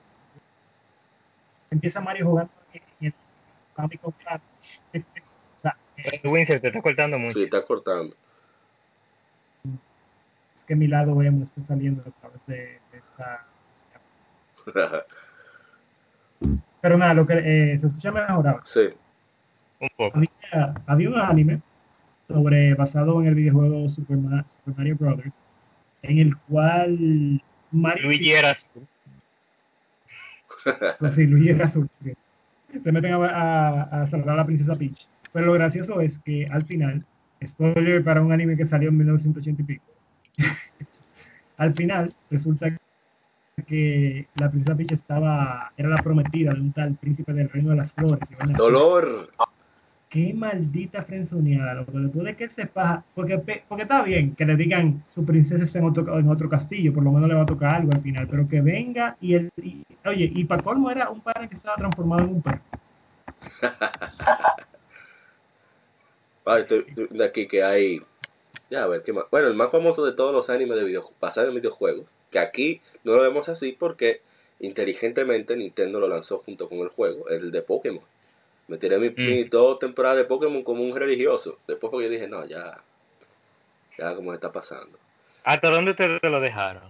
Empieza Mario jugando en el Famicom. O sea, eh, Winsor, te está cortando mucho. Sí, está cortando. Es que mi lado web me está saliendo a través de, de esta... (laughs) Pero nada, lo que eh, se escucha mejor ahora. Sí. Un poco. Había, había un anime sobre basado en el videojuego Super, Ma Super Mario Brothers, en el cual Mario Luigi era azul. (laughs) Pues sí, Luigi era azul. Se meten a, a, a, salvar a la princesa Peach. Pero lo gracioso es que al final, spoiler para un anime que salió en 1980 y pico, (laughs) al final resulta que la princesa Peach estaba, era la prometida de un tal príncipe del reino de las flores. Dolor. Qué maldita frenzoneada, loco. Después de que él se paja, porque, porque está bien que le digan su princesa está en otro, en otro castillo, por lo menos le va a tocar algo al final, pero que venga y él, y- oye, y para colmo era un padre que estaba transformado en un perro. (laughs) Ay, estoy- estoy aquí que hay. Ya, a ver, ¿qué más? Bueno, el más famoso de todos los animes de videojuegos, basados en videojuegos, que aquí no lo vemos así porque inteligentemente Nintendo lo lanzó junto con el juego, el de Pokémon. Me tiré mi, mi dos temporadas de Pokémon como un religioso. Después porque yo dije, no, ya, ya como está pasando. ¿Hasta dónde te, te lo dejaron?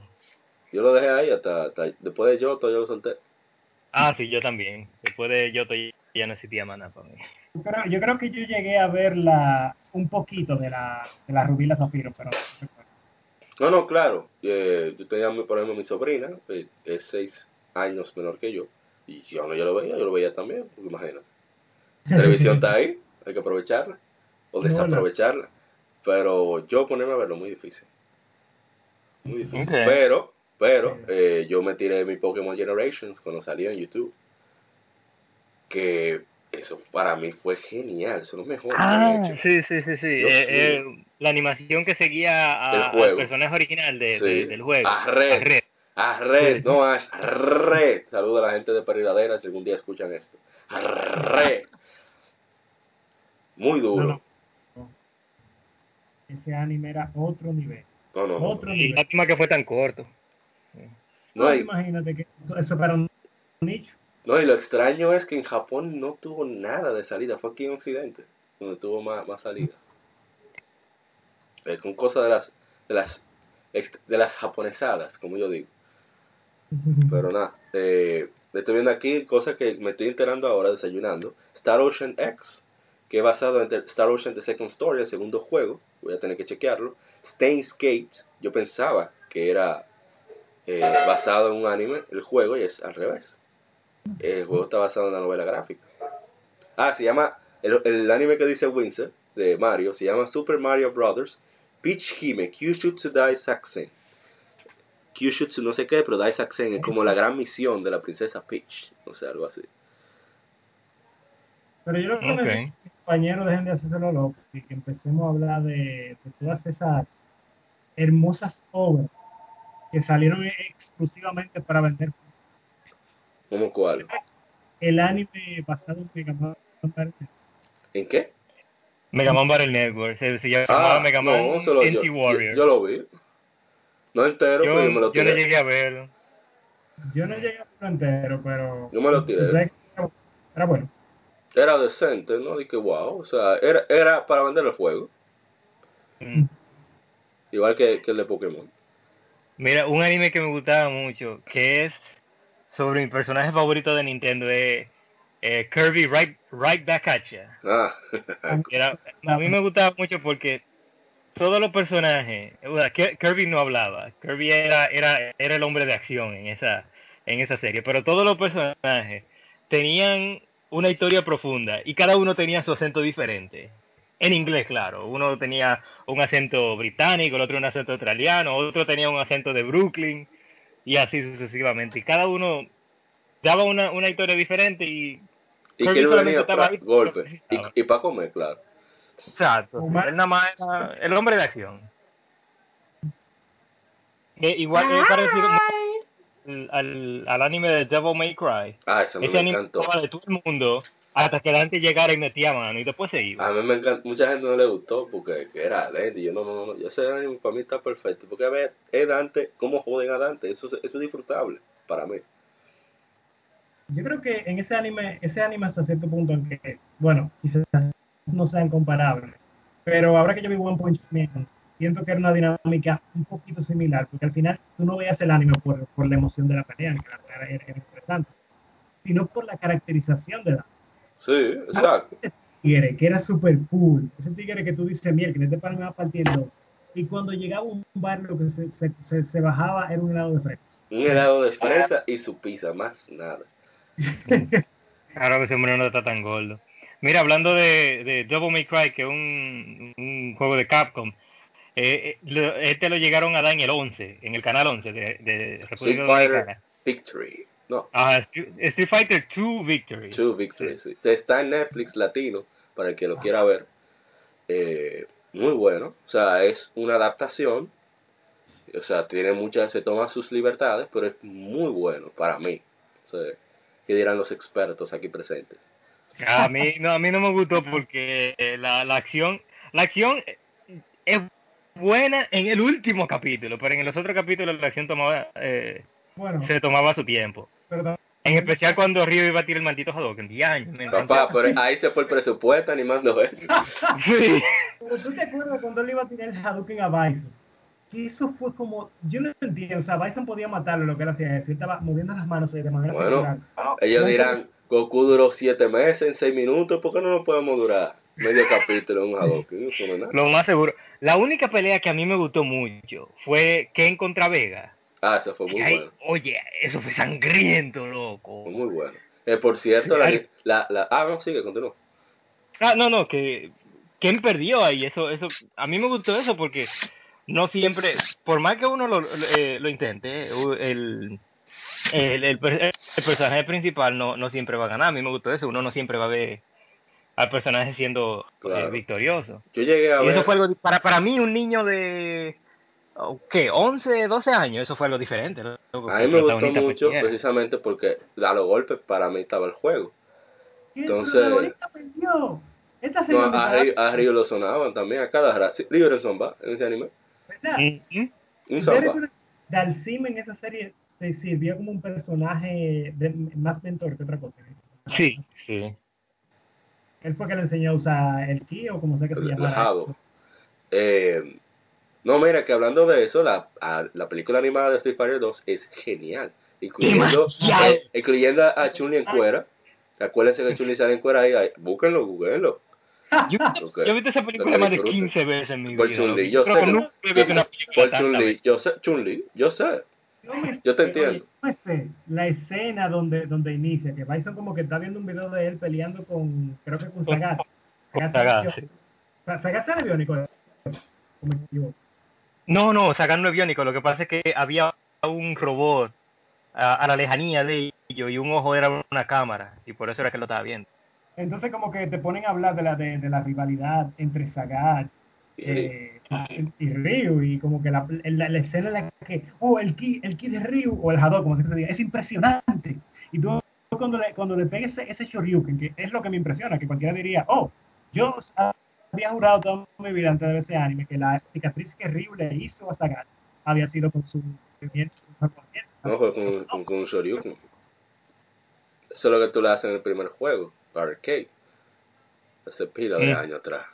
Yo lo dejé ahí hasta, hasta después de Yoto, yo lo solté. Ah, sí, yo también. Después de yo estoy, ya no existía mana para mí. Yo creo, yo creo que yo llegué a ver la, un poquito de la, de la Rubí y la Zafiro, pero no. No, claro. eh, yo tenía, por ejemplo, mi sobrina, eh, es seis años menor que yo, y yo no yo lo veía, yo lo veía también, porque imagínate. La televisión (laughs) está ahí, hay que aprovecharla, o desaprovecharla. Pero yo ponerme a verlo muy difícil. Muy difícil. Pero, pero, eh, yo me tiré mi Pokémon Generations cuando salió en YouTube. Que eso para mí fue genial, eso es lo mejor que han Ah, hecho. sí, sí, sí, sí. Eh, eh, la animación que seguía a- al personaje original de, Sí. de- del juego. A Red. A Red. Arre, Sí. no arre. Saluda a la gente de Periladera si algún día escuchan esto. Arre. Muy duro. no. no. Ese anime era otro nivel. No, no. Otro Y nivel. lástima que fue tan corto. No, y, imagínate que eso para un nicho. no, y lo extraño es que en Japón no tuvo nada de salida. Fue aquí en Occidente donde tuvo más, más salida. Es con cosas de las, de las de las japonesadas, como yo digo. (laughs) Pero nada, eh, estoy viendo aquí cosas que me estoy enterando ahora desayunando. Star Ocean X, que es basado en Star Ocean The Second Story, el segundo juego. Voy a tener que chequearlo. Steins Gate, yo pensaba que era eh, basado en un anime, el juego, y es al revés. El juego está basado en una novela gráfica. Ah, se llama, el, el anime que dice Winsor, de Mario, se llama Super Mario Brothers Peach Hime Kyushutsu Dai Sakusen. Kyushutsu no sé qué, pero Dai Sakusen es como la gran misión de la princesa Peach, o sea, algo así. Pero yo lo que Ok. necesito es que mis compañeros dejen de hacerse lo loco y que empecemos a hablar de, de todas esas hermosas obras que salieron exclusivamente para vender. ¿Cómo cuál? El anime basado en Mega Man ¿En qué? Mega Man Battle Network. Se, se llamaba Ah, Mega Man no, solo yo, NT yo, Warrior. yo lo vi. No entero, Yo- pero yo me lo yo no llegué a verlo. Yo no llegué a verlo entero, pero Yo me lo tiré. Era bueno. Era decente, ¿no? Dije, wow, o sea, era, era para vender el juego. Mm. Igual que, que el de Pokémon. Mira, un anime que me gustaba mucho, que es sobre mi personaje favorito de Nintendo, es eh, Kirby Right, right Back at. Ah, (laughs) Era- a mí me gustaba mucho porque todos los personajes, o sea, Ki- Kirby no hablaba, Kirby era, era, era el hombre de acción en esa, en esa serie, pero todos los personajes tenían una historia profunda y cada uno tenía su acento diferente. En inglés, claro. Uno tenía un acento británico, el otro un acento australiano, otro tenía un acento de Brooklyn y así sucesivamente. Y cada uno daba una, una historia diferente y y Kirby que venía sí Y, y para comer, claro. Exacto. Él nada más era el hombre de acción. Que igual es parecido al, al, al anime de Devil May Cry. Ah, ese Ese me anime encantó. estaba de todo el mundo hasta que Dante llegara y metía mano y después se iba. A mí me encanta, mucha gente no le gustó porque que era lento y yo no, no, no, yo ese anime para mí está perfecto, porque a ver, es Dante, cómo joden a Dante, eso, es- eso es disfrutable para mí. Yo creo que en ese anime, ese anime hasta cierto punto, aunque, bueno, quizás no sean comparables, pero ahora que yo vi One Punch Man, siento que era una dinámica un poquito similar, porque al final tú no veías el anime por, por la emoción de la pelea, que la pelea era, era interesante, sino por la caracterización de la Sí, exacto. ese tigre, que era super cool, ese tigre que tú dices, mierda, que este pan me va partiendo, y cuando llegaba a un bar lo que se, se, se, se bajaba era un helado de fresco. Un helado de fresa y su pizza, más nada. (laughs) Claro que ese hombre no está tan gordo. Mira, hablando de, de Devil May Cry, que es un, un juego de Capcom, eh, eh, este lo llegaron a dar en el 11, en el canal 11 de, de Street República Fighter Dominicana. Victory. No, Ah, Street Fighter 2 Victory. Two Victory, sí. Está en Netflix latino, para el que lo quiera ver. Eh, muy bueno. O sea, es una adaptación. O sea, tiene muchas, se toma sus libertades, pero es muy bueno para mí. O sea, ¿qué dirán los expertos aquí presentes? A mí no, a mí no me gustó porque la, la acción, la acción es buena en el último capítulo, pero en los otros capítulos la acción tomaba, eh, Bueno, se tomaba su tiempo. pero En especial cuando Río iba a tirar el maldito Hadouken. Papá, pero ahí se fue el presupuesto animando eso. (laughs) Sí. Pero tú te acuerdas cuando él iba a tirar el Hadouken a Bison. Que eso fue como. Yo no entiendo. O sea, Bison podía matarlo lo que él hacía. Él estaba moviendo las manos de manera Bueno. Ellos No, dirán, Goku duró siete meses en seis minutos, ¿por qué no lo podemos durar medio capítulo un Hadouken? No nada. Lo más seguro. La única pelea que a mí me gustó mucho fue Ken contra Vega. Ah, eso fue muy ahí- bueno. Oye, eso fue sangriento, loco. Fue muy bueno. Eh, por cierto, Sí, la, hay- la, la- Ah, no, sigue, continúa. Ah, no, no, que Ken perdió ahí. Eso, eso, a mí me gustó eso porque no siempre, por más que uno lo, lo, eh, lo intente, el, el, el personaje principal no, no siempre va a ganar. A mí me gustó eso. Uno no siempre va a ver al personaje siendo eh, Claro. victorioso. Yo llegué a Y ver... eso fue algo, para, para mí, un niño de, oh, ¿qué? 11, 12 años, eso fue algo diferente. A mí me gustó mucho perdiera. precisamente porque a los golpes para mí estaba el juego. ¿Qué Entonces-? Esta serie No, a, Ryu, a Ryu lo sonaban también, a cada rato. Era un zomba en ese anime. ¿verdad? Mm, mm. Un ¿Ustedes zomba. Dalsim en esa serie se sirvió como un personaje de, más mentor que otra cosa. Sí, sí. Él fue que le enseñó a usar el ki o como sea que se llama. Eh, no, mira, que hablando de eso, la, a- la película animada de Street Fighter 2 es genial. Incluyendo, eh, incluyendo a Chun-Li en cuera. Acuérdense que Chun-Li sale en cuera ahí. ahí. Búsquenlo, googleenlo. Yo, (laughs) Ok. yo he visto esa película más de disfruto. 15 veces en mi Por vida. Chun-Li, loco. yo sé que que- nunca he visto una película Por Chun-Li, yo sé, Chun-Li, yo sé. Yo me- Yo te entiendo. La escena donde, donde inicia, que Bison como que está viendo un video de él peleando con, creo que con Sagat. Sagat Sagat, sí. biónico. Sagat era equivoco. No, no, sacar no es biónico. Lo que pasa es que había un robot a, a la lejanía de ellos y un ojo era una cámara. Y por eso era que lo estaba viendo. Entonces como que te ponen a hablar de la, de, de la rivalidad entre Sagat eh, y, y Ryu y como que la, la, la escena en la que, oh, el ki, el ki de Ryu o el Hadouken, como se diga, es impresionante. Y tú cuando le, cuando le pegues ese, ese Shoryuken, que es lo que me impresiona, que cualquiera diría, oh, yo había jurado toda mi vida antes de ver ese anime que la cicatriz que Ryu le hizo a Sagat había sido con su movimiento. No, fue con, con, con un Shoryuken. Eso es lo que tú le haces en el primer juego, Arcade. Hace pila de Mm. años atrás.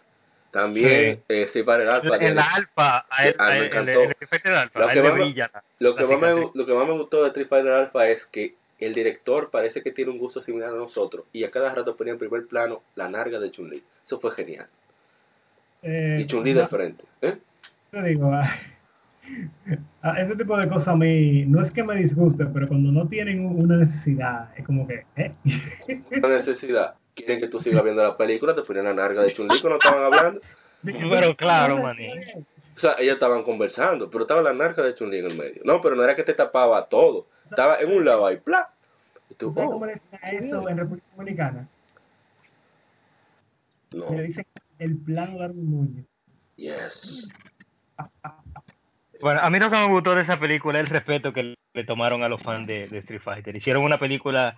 También, Sí. eh, sí, para el alfa. En tiene- la alfa, a él, me a él- el, encantó. el alfa, Lo a que él más brilla Lo que, más me, lo que más me gustó de Street Fighter Alpha es que el director parece que tiene un gusto similar a nosotros y a cada rato ponía en primer plano la narga de Chun-Li. Eso fue genial. Eh, Y Chun-Li de no, frente. ¿eh? te digo, ah, ese tipo de cosas a mí no es que me disguste, pero cuando no tienen un- una necesidad, es como que, ¿eh? (laughs) No necesidad. Quieren que tú sigas viendo la película, te ponían la narga de Chun-Li cuando estaban hablando. (laughs) Pero claro, maní. O sea, ellas estaban conversando, pero estaba la narca de Chun-Li en el medio. No, pero no era que te tapaba todo. Estaba en un lado ahí, ¡plá! Y tú, ¿Sabes oh, cómo eso en República Dominicana? no, Le dicen el plano Darwin Núñez. yes. (laughs) Bueno, a mí lo que me gustó de esa película es el respeto que le tomaron a los fans de, de Street Fighter. Hicieron una película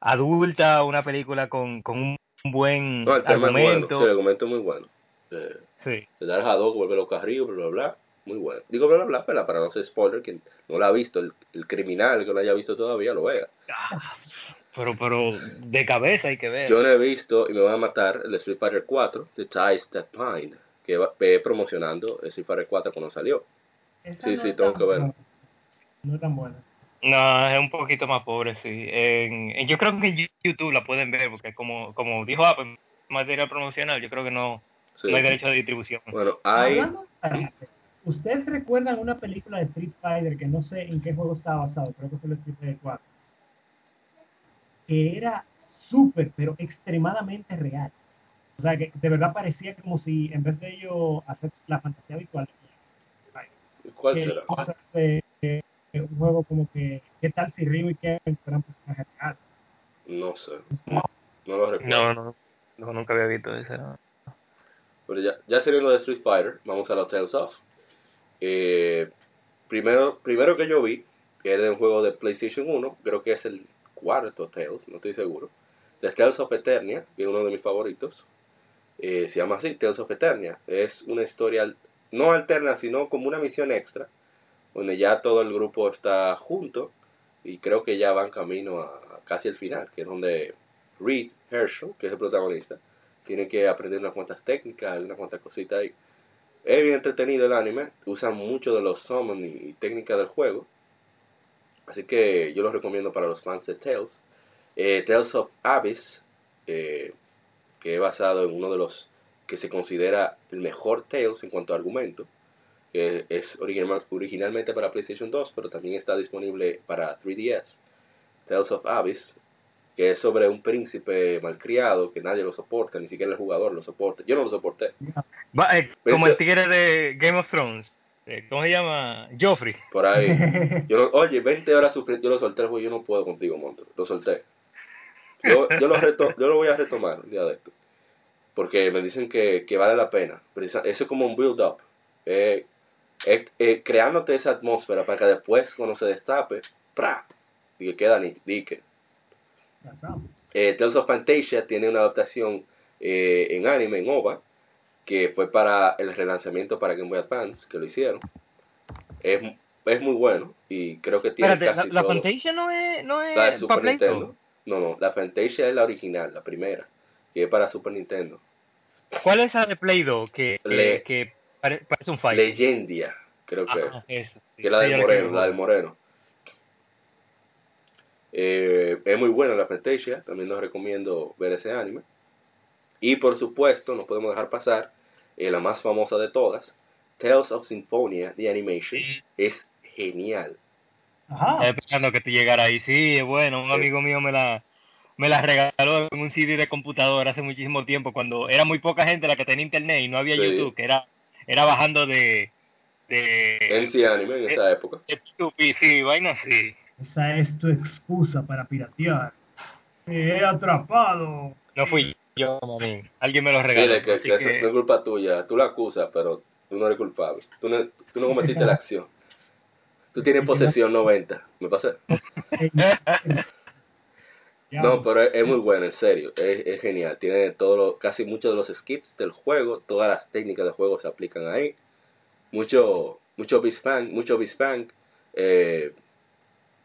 adulta, una película con, con un buen No, el tema es bueno. argumento. Sí, el argumento es muy bueno. Eh, Sí. de dar Hadouken, volver los carrillos, bla, bla, bla. Muy bueno. Digo bla, bla, bla, pero para no ser spoiler, quien no lo ha visto, el, el criminal que no lo haya visto todavía, lo vea. Ah, Pero, pero de cabeza hay que ver. Yo no he visto, y me van a matar, el Street Fighter 4, The Ties That Bind, que va ve promocionando el Street Fighter 4 cuando salió. Sí, no sí, tengo que buena. No es tan buena. No, es un poquito más pobre, sí. En, en- yo creo que en YouTube la pueden ver, porque como, como dijo Apple, material promocional, yo creo que no, Sí. no hay derecho de distribución. Bueno, hay... ¿Ustedes recuerdan una película de Street Fighter que no sé en qué juego estaba basado? Creo que fue el Street Fighter 4. Que era súper, pero extremadamente real. O sea, que de verdad parecía como si en vez de ello hacer la fantasía virtual, ¿Cuál que será? cosas de- de- de un juego como que, ¿qué tal si Ryu y Ken fueran personajes reales? No sé. No, No lo recuerdo. No, no, Yo nunca había visto ese. ¿no? Pero ya, ya sería lo de Street Fighter, vamos a los Tales of. Eh, primero, primero que yo vi, que era un juego de PlayStation 1, creo que es el cuarto Tales, no estoy seguro. The Tales of Eternia, que es uno de mis favoritos. Eh, se llama así, Tales of Eternia. Es una historia no alterna, sino como una misión extra, donde ya todo el grupo está junto y creo que ya van camino a, casi el final, que es donde Reed Herschel, que es el protagonista, tiene que aprender unas cuantas técnicas, unas cuantas cositas ahí. Es bien entretenido el anime, usan mucho de los summon y técnicas del juego. Así que yo lo recomiendo para los fans de Tales. Eh, Tales of Abyss, eh, que es basado en uno de los que se considera el mejor Tales en cuanto a argumento. que es original- originalmente para PlayStation 2, pero también está disponible para 3DS. Tales of Abyss, que es sobre un príncipe malcriado que nadie lo soporta, ni siquiera el jugador lo soporta. Yo no lo soporté. Va, eh, como el tigre de Game of Thrones. Eh, ¿Cómo se llama? Joffrey. Por ahí. (laughs) Yo oye, 20 horas yo lo solté el juego, yo no puedo contigo, Monto. Lo solté. Yo, yo, lo reto, yo lo voy a retomar un día de esto. Porque me dicen que, que vale la pena. Eso es como un build-up. Eh, eh, eh, creándote esa atmósfera para que después, cuando se destape, ¡pra! Y que queda ni dique. Eh, Tales of Fantasia tiene una adaptación eh, en anime, en OVA, que fue para el relanzamiento para Game Boy Advance, que lo hicieron. Es, es muy bueno y creo que tiene Espérate, la, casi la todo. Fantasia no es, no es La de Super Nintendo. No, no, la Fantasia es la original, la primera, que es para Super Nintendo. ¿Cuál es esa de Play 2 que, que, Le- que pare- parece un fight? Leyendia, creo que Ah, es. eso. sí. Que es la del Moreno, la del. Eh, es muy buena la Fantasia, también nos recomiendo ver ese anime. Y por supuesto, no podemos dejar pasar eh, la más famosa de todas, Tales of Symphonia, The Animation. Sí. Es genial. Estaba Ajá. esperando que tú llegaras ahí. Sí, es bueno. Un amigo mío me la, me la regaló en un CD de computadora hace muchísimo tiempo, cuando era muy poca gente la que tenía internet y no había Sí. YouTube, que era, era bajando de, de, NC Anime en esa época. de P2P, sí, vaina así. Esa es tu excusa para piratear. Me he atrapado. No fui yo, manín. Alguien me lo regaló. Dile que, que eso que- no es culpa tuya. Tú la acusas, pero tú no eres culpable. Tú no, tú no cometiste la acción. Tú tienes posesión 90. ¿Me pasé? (laughs) No, pero es, muy bueno, en serio. Es, genial. Tiene todo lo- casi muchos de los skips del juego. Todas las técnicas del juego se aplican ahí. Mucho, mucho Bispank, mucho Bispank. Eh,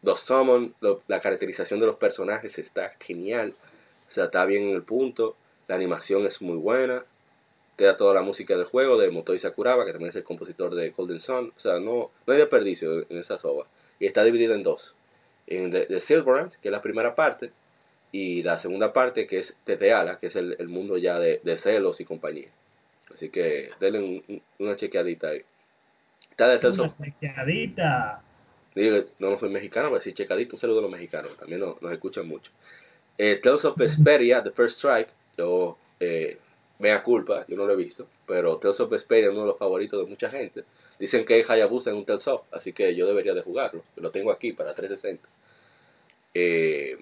los summon, la caracterización de los personajes está genial. O sea, está bien en el punto. La animación es muy buena. Te da toda la música del juego de Motoi Sakuraba, que también es el compositor de Golden Sun. O sea, no, no hay desperdicio en esa soba. Y está dividida en dos. En The, The Silverhand, que es la primera parte, y la segunda parte, que es Teteala, que es el, el mundo ya de, de celos y compañía. Así que denle un- un- una chequeadita ahí. Está de Tales of- Una chequeadita. Digo, no, no soy mexicano, pero sí checadito. Un saludo a los mexicanos, también nos, nos escuchan mucho. Eh, Tales of Vesperia, The First Strike, yo, eh, mea culpa, yo no lo he visto, pero Tales of Vesperia es uno de los favoritos de mucha gente. Dicen que es Hayabusa en un Tales of, así que yo debería de jugarlo. Lo tengo aquí para 360. Eh,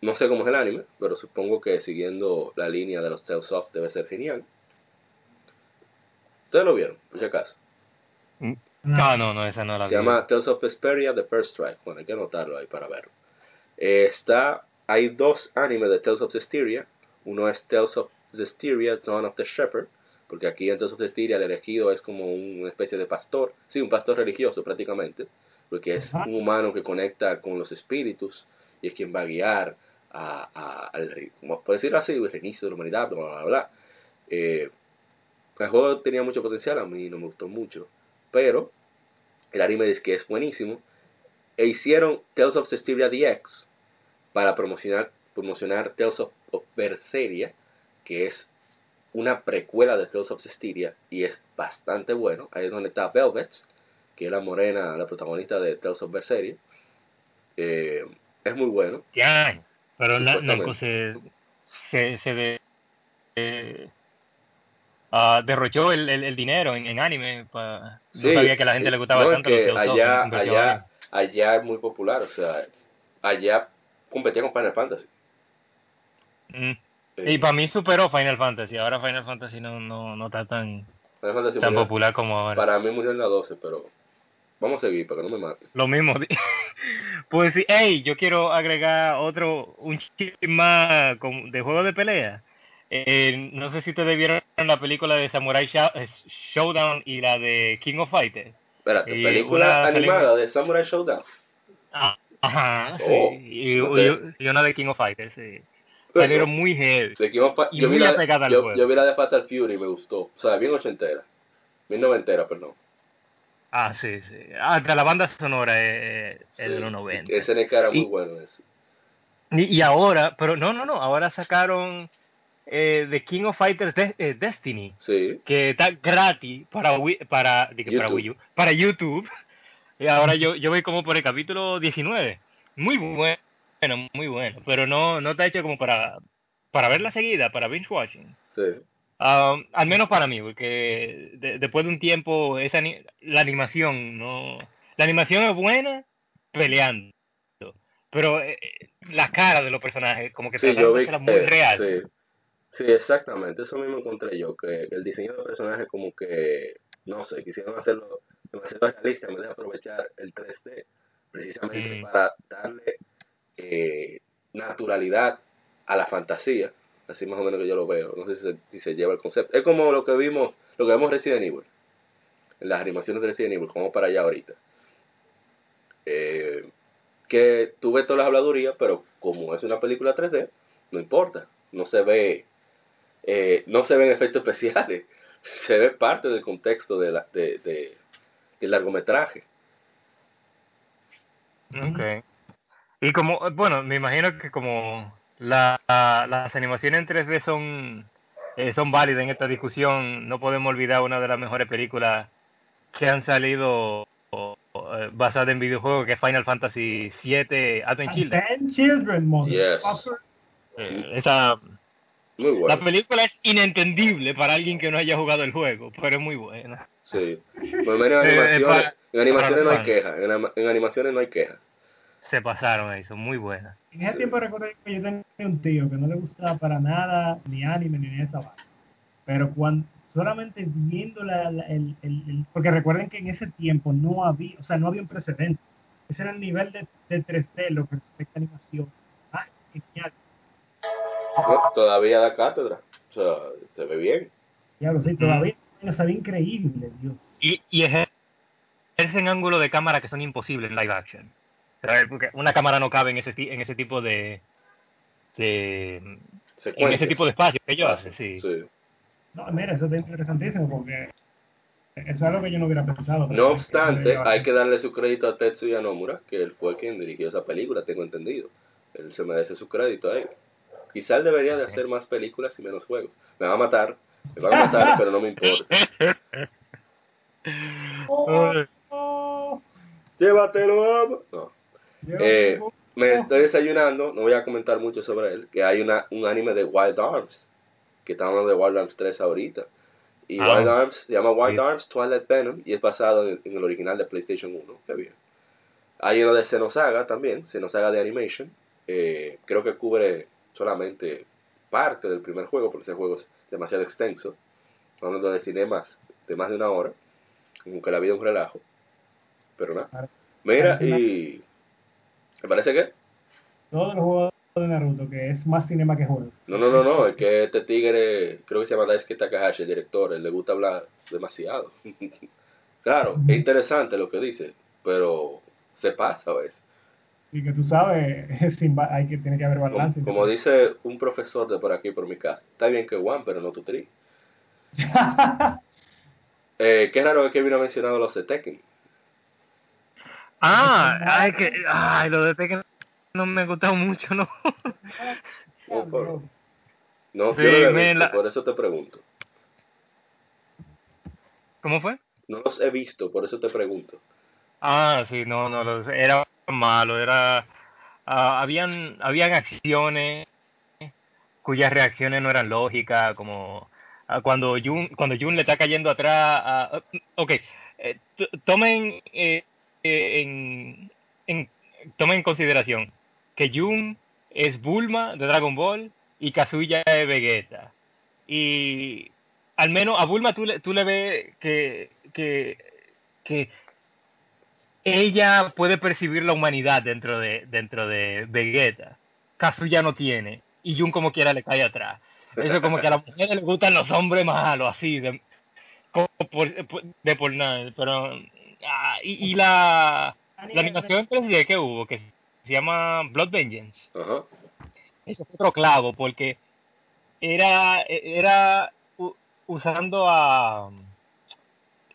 no sé cómo es el anime, pero supongo que siguiendo la línea de los Tales of debe ser genial. Ustedes lo vieron, por si acaso. Ah, no, no, esa no la Se vi. llama Tales of Vesperia The First Strike. Bueno, hay que anotarlo ahí para verlo. Eh, está, hay dos animes de Tales of Zestiria. Uno es Tales of Zestiria, Dawn of the Shepherd. Porque aquí en Tales of Zestiria el elegido es como una especie de pastor. Sí, un pastor religioso prácticamente. Porque es un humano que conecta con los espíritus y es quien va a guiar a, a- al, por decirlo así, el reinicio de la humanidad, bla, bla, bla. Eh, el juego tenía mucho potencial, a mí no me gustó mucho. Pero el anime es que es buenísimo. E hicieron Tales of Cestiria DX para promocionar, promocionar Tales of, of Berseria, que es una precuela de Tales of Cestiria y es bastante bueno. Ahí es donde está Velvet, que es la morena, la protagonista de Tales of Berseria. Eh, es muy bueno. Ya, pero se, se, se de- eh, ah, derrochó el, el, el dinero en, en anime. Pa, Sí, no sabía que a la gente eh, le gustaba no, es tanto que Tales of, allá, allá, ahí. allá es muy popular, o sea, allá competía con Final Fantasy. Mm, Sí. Y para mí superó Final Fantasy. Ahora Final Fantasy no, no, no está tan, tan popular como ahora. Para mí murió en la 12, pero vamos a seguir para que no me mate. Lo mismo. (laughs) pues sí, hey, yo quiero agregar otro, un chip más de juego de pelea. Eh, no sé si ustedes vieron la película de Samurai eh, Showdown y la de King of Fighters. Espérate, Y película animada película- de Samurai Showdown. Ah, Ajá, sí. Oh, y, ok. y- una de King of Fighters, sí. Salieron muy heavy. Fi- Y yo, vi la, yo, yo vi la de Fatal Fury y me gustó. O sea, bien ochentera. Bien noventera, perdón. Ah, sí, sí. Ah, que la banda sonora es, es de los 90. SNK era muy Y- bueno ese. Y, y ahora, pero no, no, no, ahora sacaron eh, The King of Fighters De- eh, Destiny, Sí. que está gratis para para, para YouTube. Wii U, para YouTube. Y ahora yo, yo voy como por el capítulo 19. Muy bueno, muy bueno, pero no, no está hecho como para, para verla seguida, para binge watching. Sí. Um, al menos para mí, porque de- después de un tiempo esa la animación no la animación es buena peleando, pero eh, eh, la cara de los personajes como que Sí, vi hacerla muy real. Sí. sí, exactamente. Eso mismo encontré yo. Que el diseño de personajes como que, no sé, quisieron hacerlo demasiado realista en vez de aprovechar el 3D. Precisamente Mm. para darle eh, naturalidad a la fantasía. Así más o menos que yo lo veo. No sé si se, si se lleva el concepto. Es como lo que vimos, lo que vemos en Resident Evil. En las animaciones de Resident Evil, como para allá ahorita. Eh, que tuve todas las habladurías, pero como es una película 3D, no importa. No se ve, eh, no se ven efectos (laughs) especiales. Se ve parte del contexto de la, de, de- del largometraje. Okay. Y como, bueno, me imagino que como la, la- las animaciones en 3D son, eh, son válidas en esta discusión, no podemos olvidar una de las mejores películas que han salido eh, basadas en videojuegos, que es Final Fantasy VII Advent Children. Ten Children, Yes. Eh, esa, Muy La película es inentendible para alguien que no haya jugado el juego, pero es muy buena. Sí. Por lo menos en (laughs) animaciones, para- en animaciones no hay queja. En, en animaciones no hay queja. Se pasaron ahí, son muy buenas. En ese tiempo recuerdo que yo tenía un tío que no le gustaba para nada ni anime ni esa vaina. Pero cuando solamente viendo la, la- el, el- el- porque recuerden que en ese tiempo no había, o sea, no había un precedente. Ese era el nivel de, de 3D, lo que respecta a animación. Ah, genial. No, todavía da cátedra. O sea, se ve bien. Diablo, sí, todavía no sabía increíble, Dios. Y, y ejercen ángulos de cámara que son imposibles en live action. Porque una cámara no cabe en ese, en ese tipo de, de en ese tipo de espacio que ellos hacen, sí. Sí. No, mira, eso está interesantísimo porque eso es algo que yo no hubiera pensado. No obstante, hay que darle su crédito a Tetsuya Nomura, que él fue quien dirigió esa película, tengo entendido. Él se merece su crédito ahí. Quizá él debería de hacer más películas y menos juegos. Me va a matar, me van a matar, (laughs) pero no me importa. Oh, (laughs) oh, Llévatelo. No. Eh, me estoy desayunando, no voy a comentar mucho sobre él, que hay una, un anime de Wild Arms, que estamos hablando de Wild Arms 3 ahorita. Y Ah. Wild Arms se llama Wild Sí. Arms Twilight Venom y es basado en, en el original de PlayStation 1. Qué bien. Hay uno de Xenosaga también, Xenosaga de Animation. Eh, creo que cubre solamente parte del primer juego, porque ese juego es demasiado extenso. Estamos hablando de cinemas de más de una hora, como que la vida es un relajo. Pero nada. Mira, y. ¿Me parece que? Todos los juegos de Naruto, que es más cinema que juego. No, no, no, no, es que este tigre, creo que se llama Daisuke Takahashi, el director, él le gusta hablar demasiado. (laughs) claro, es interesante lo que dice, pero se pasa a veces. Y que tú sabes, (laughs) hay que, tiene que haber balance. como dice un profesor de por aquí, por mi casa, está bien que Juan, pero no tu tri. (laughs) Eh, qué raro es que vino a mencionar los de Tekken. Ah, ay, que, ay, lo de Tekken no me ha gustado mucho, ¿no? (laughs) No, por, no, Sí, yo no lo he me visto, la- por eso te pregunto. ¿Cómo fue? No los he visto, por eso te pregunto. Ah, sí, no, no, lo- era malo, era... ah, habían, habían acciones cuyas reacciones no eran lógicas, como ah, cuando Jun, cuando Jun le está cayendo atrás... a- ok, eh, tomen, eh, en, en, en consideración que Jun es Bulma de Dragon Ball y Kazuya es Vegeta. Y al menos a Bulma tú le, tú le ves que, que, que ella puede percibir la humanidad dentro de, dentro de Vegeta. Kazuya no tiene. Y Jun como quiera le cae atrás. Eso como que a las mujeres les gustan los hombres malos, así, de, por, de por nada. Pero, ah, y, y la, la animación 3D que hubo, que se llama Blood Vengeance, Ajá. eso fue otro clavo, porque era, era usando a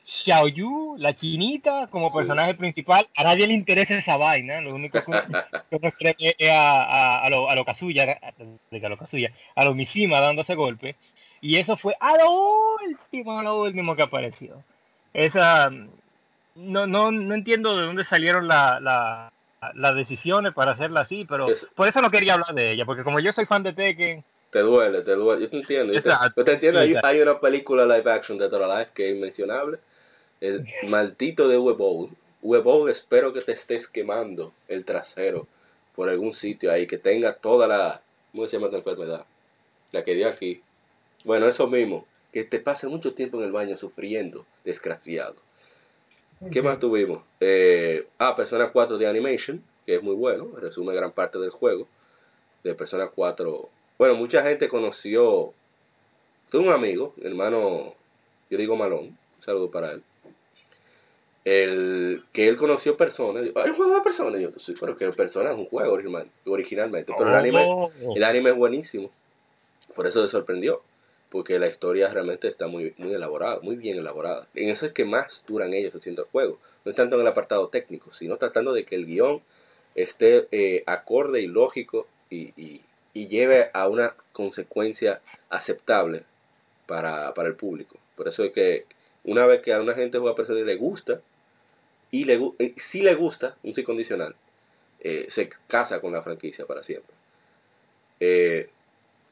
Xiaoyu, la chinita, como Sí. personaje principal. A nadie le interesa esa vaina, lo único que (laughs) que uno cree es a, a, a lo, a lo Kazuya, a, a lo Kazuya, a lo Mishima dándose golpe. Y eso fue a lo último, a lo último que apareció. Esa, no, no, no entiendo de dónde salieron la, la, las decisiones para hacerla así, pero Es- por eso no quería hablar de ella, porque como yo soy fan de Tekken, Te duele, te duele. Yo te entiendo. Yo te, Exacto. yo te entiendo. Hay, hay una película live action de Dora Life que es inmencionable. El maldito de Webol. Webol, espero que te estés quemando el trasero por algún sitio ahí que tenga toda la. ¿Cómo se llama esta enfermedad? La que dio aquí. Bueno, eso mismo. Que te pase mucho tiempo en el baño sufriendo, desgraciado. ¿Qué más tuvimos? Eh, ah, Persona 4 de Animation, que es muy bueno, resume gran parte del juego. De Persona 4. Bueno, mucha gente conoció. Tuve un amigo, hermano, yo digo Malón, un saludo para él. El, que él conoció Persona. Hay un juego de Persona. Y yo, sí, pero que Persona es un juego original, originalmente. Pero el anime, Oh. el anime es buenísimo. Por eso me sorprendió. Porque la historia realmente está muy, muy elaborada, muy bien elaborada. En eso es que más duran ellos haciendo el juego. No es tanto en el apartado técnico, sino tratando de que el guion esté eh, acorde y lógico y, y, y lleve a una consecuencia aceptable para, para el público. Por eso es que una vez que a una gente juega Persona le gusta, y le, eh, si le gusta, un sí condicional, eh, se casa con la franquicia para siempre.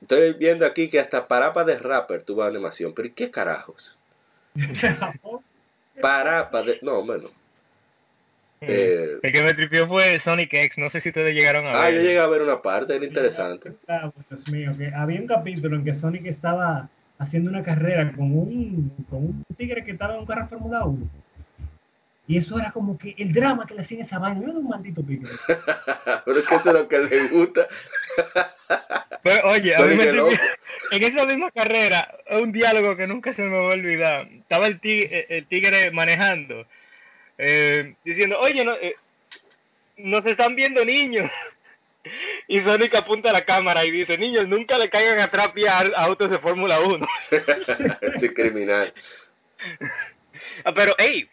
Estoy viendo aquí que hasta Parapa de Rapper tuvo animación, pero ¿y qué carajos? (laughs) Parapa de... No, bueno. Eh, El que me tripió fue Sonic X, no sé si ustedes llegaron a ah, ver. yo llegué a ver una parte, era interesante. Ah, Dios mío, que había un capítulo en que Sonic estaba haciendo una carrera con un, con un tigre que estaba en un carro de Fórmula 1. Y eso era como que el drama que le hacían esa vaina. Era un maldito pique. (laughs) pero es que eso es lo que le gusta. (laughs) Pero, oye, a mí me en esa misma carrera, un diálogo que nunca se me va a olvidar. Estaba el tigre, el tigre manejando, eh, diciendo, oye, no, eh, nos están viendo niños. (laughs) Y Sonic apunta a la cámara y dice, niños, nunca le caigan a a autos de Fórmula 1. Ese criminal. Ah, pero, hey,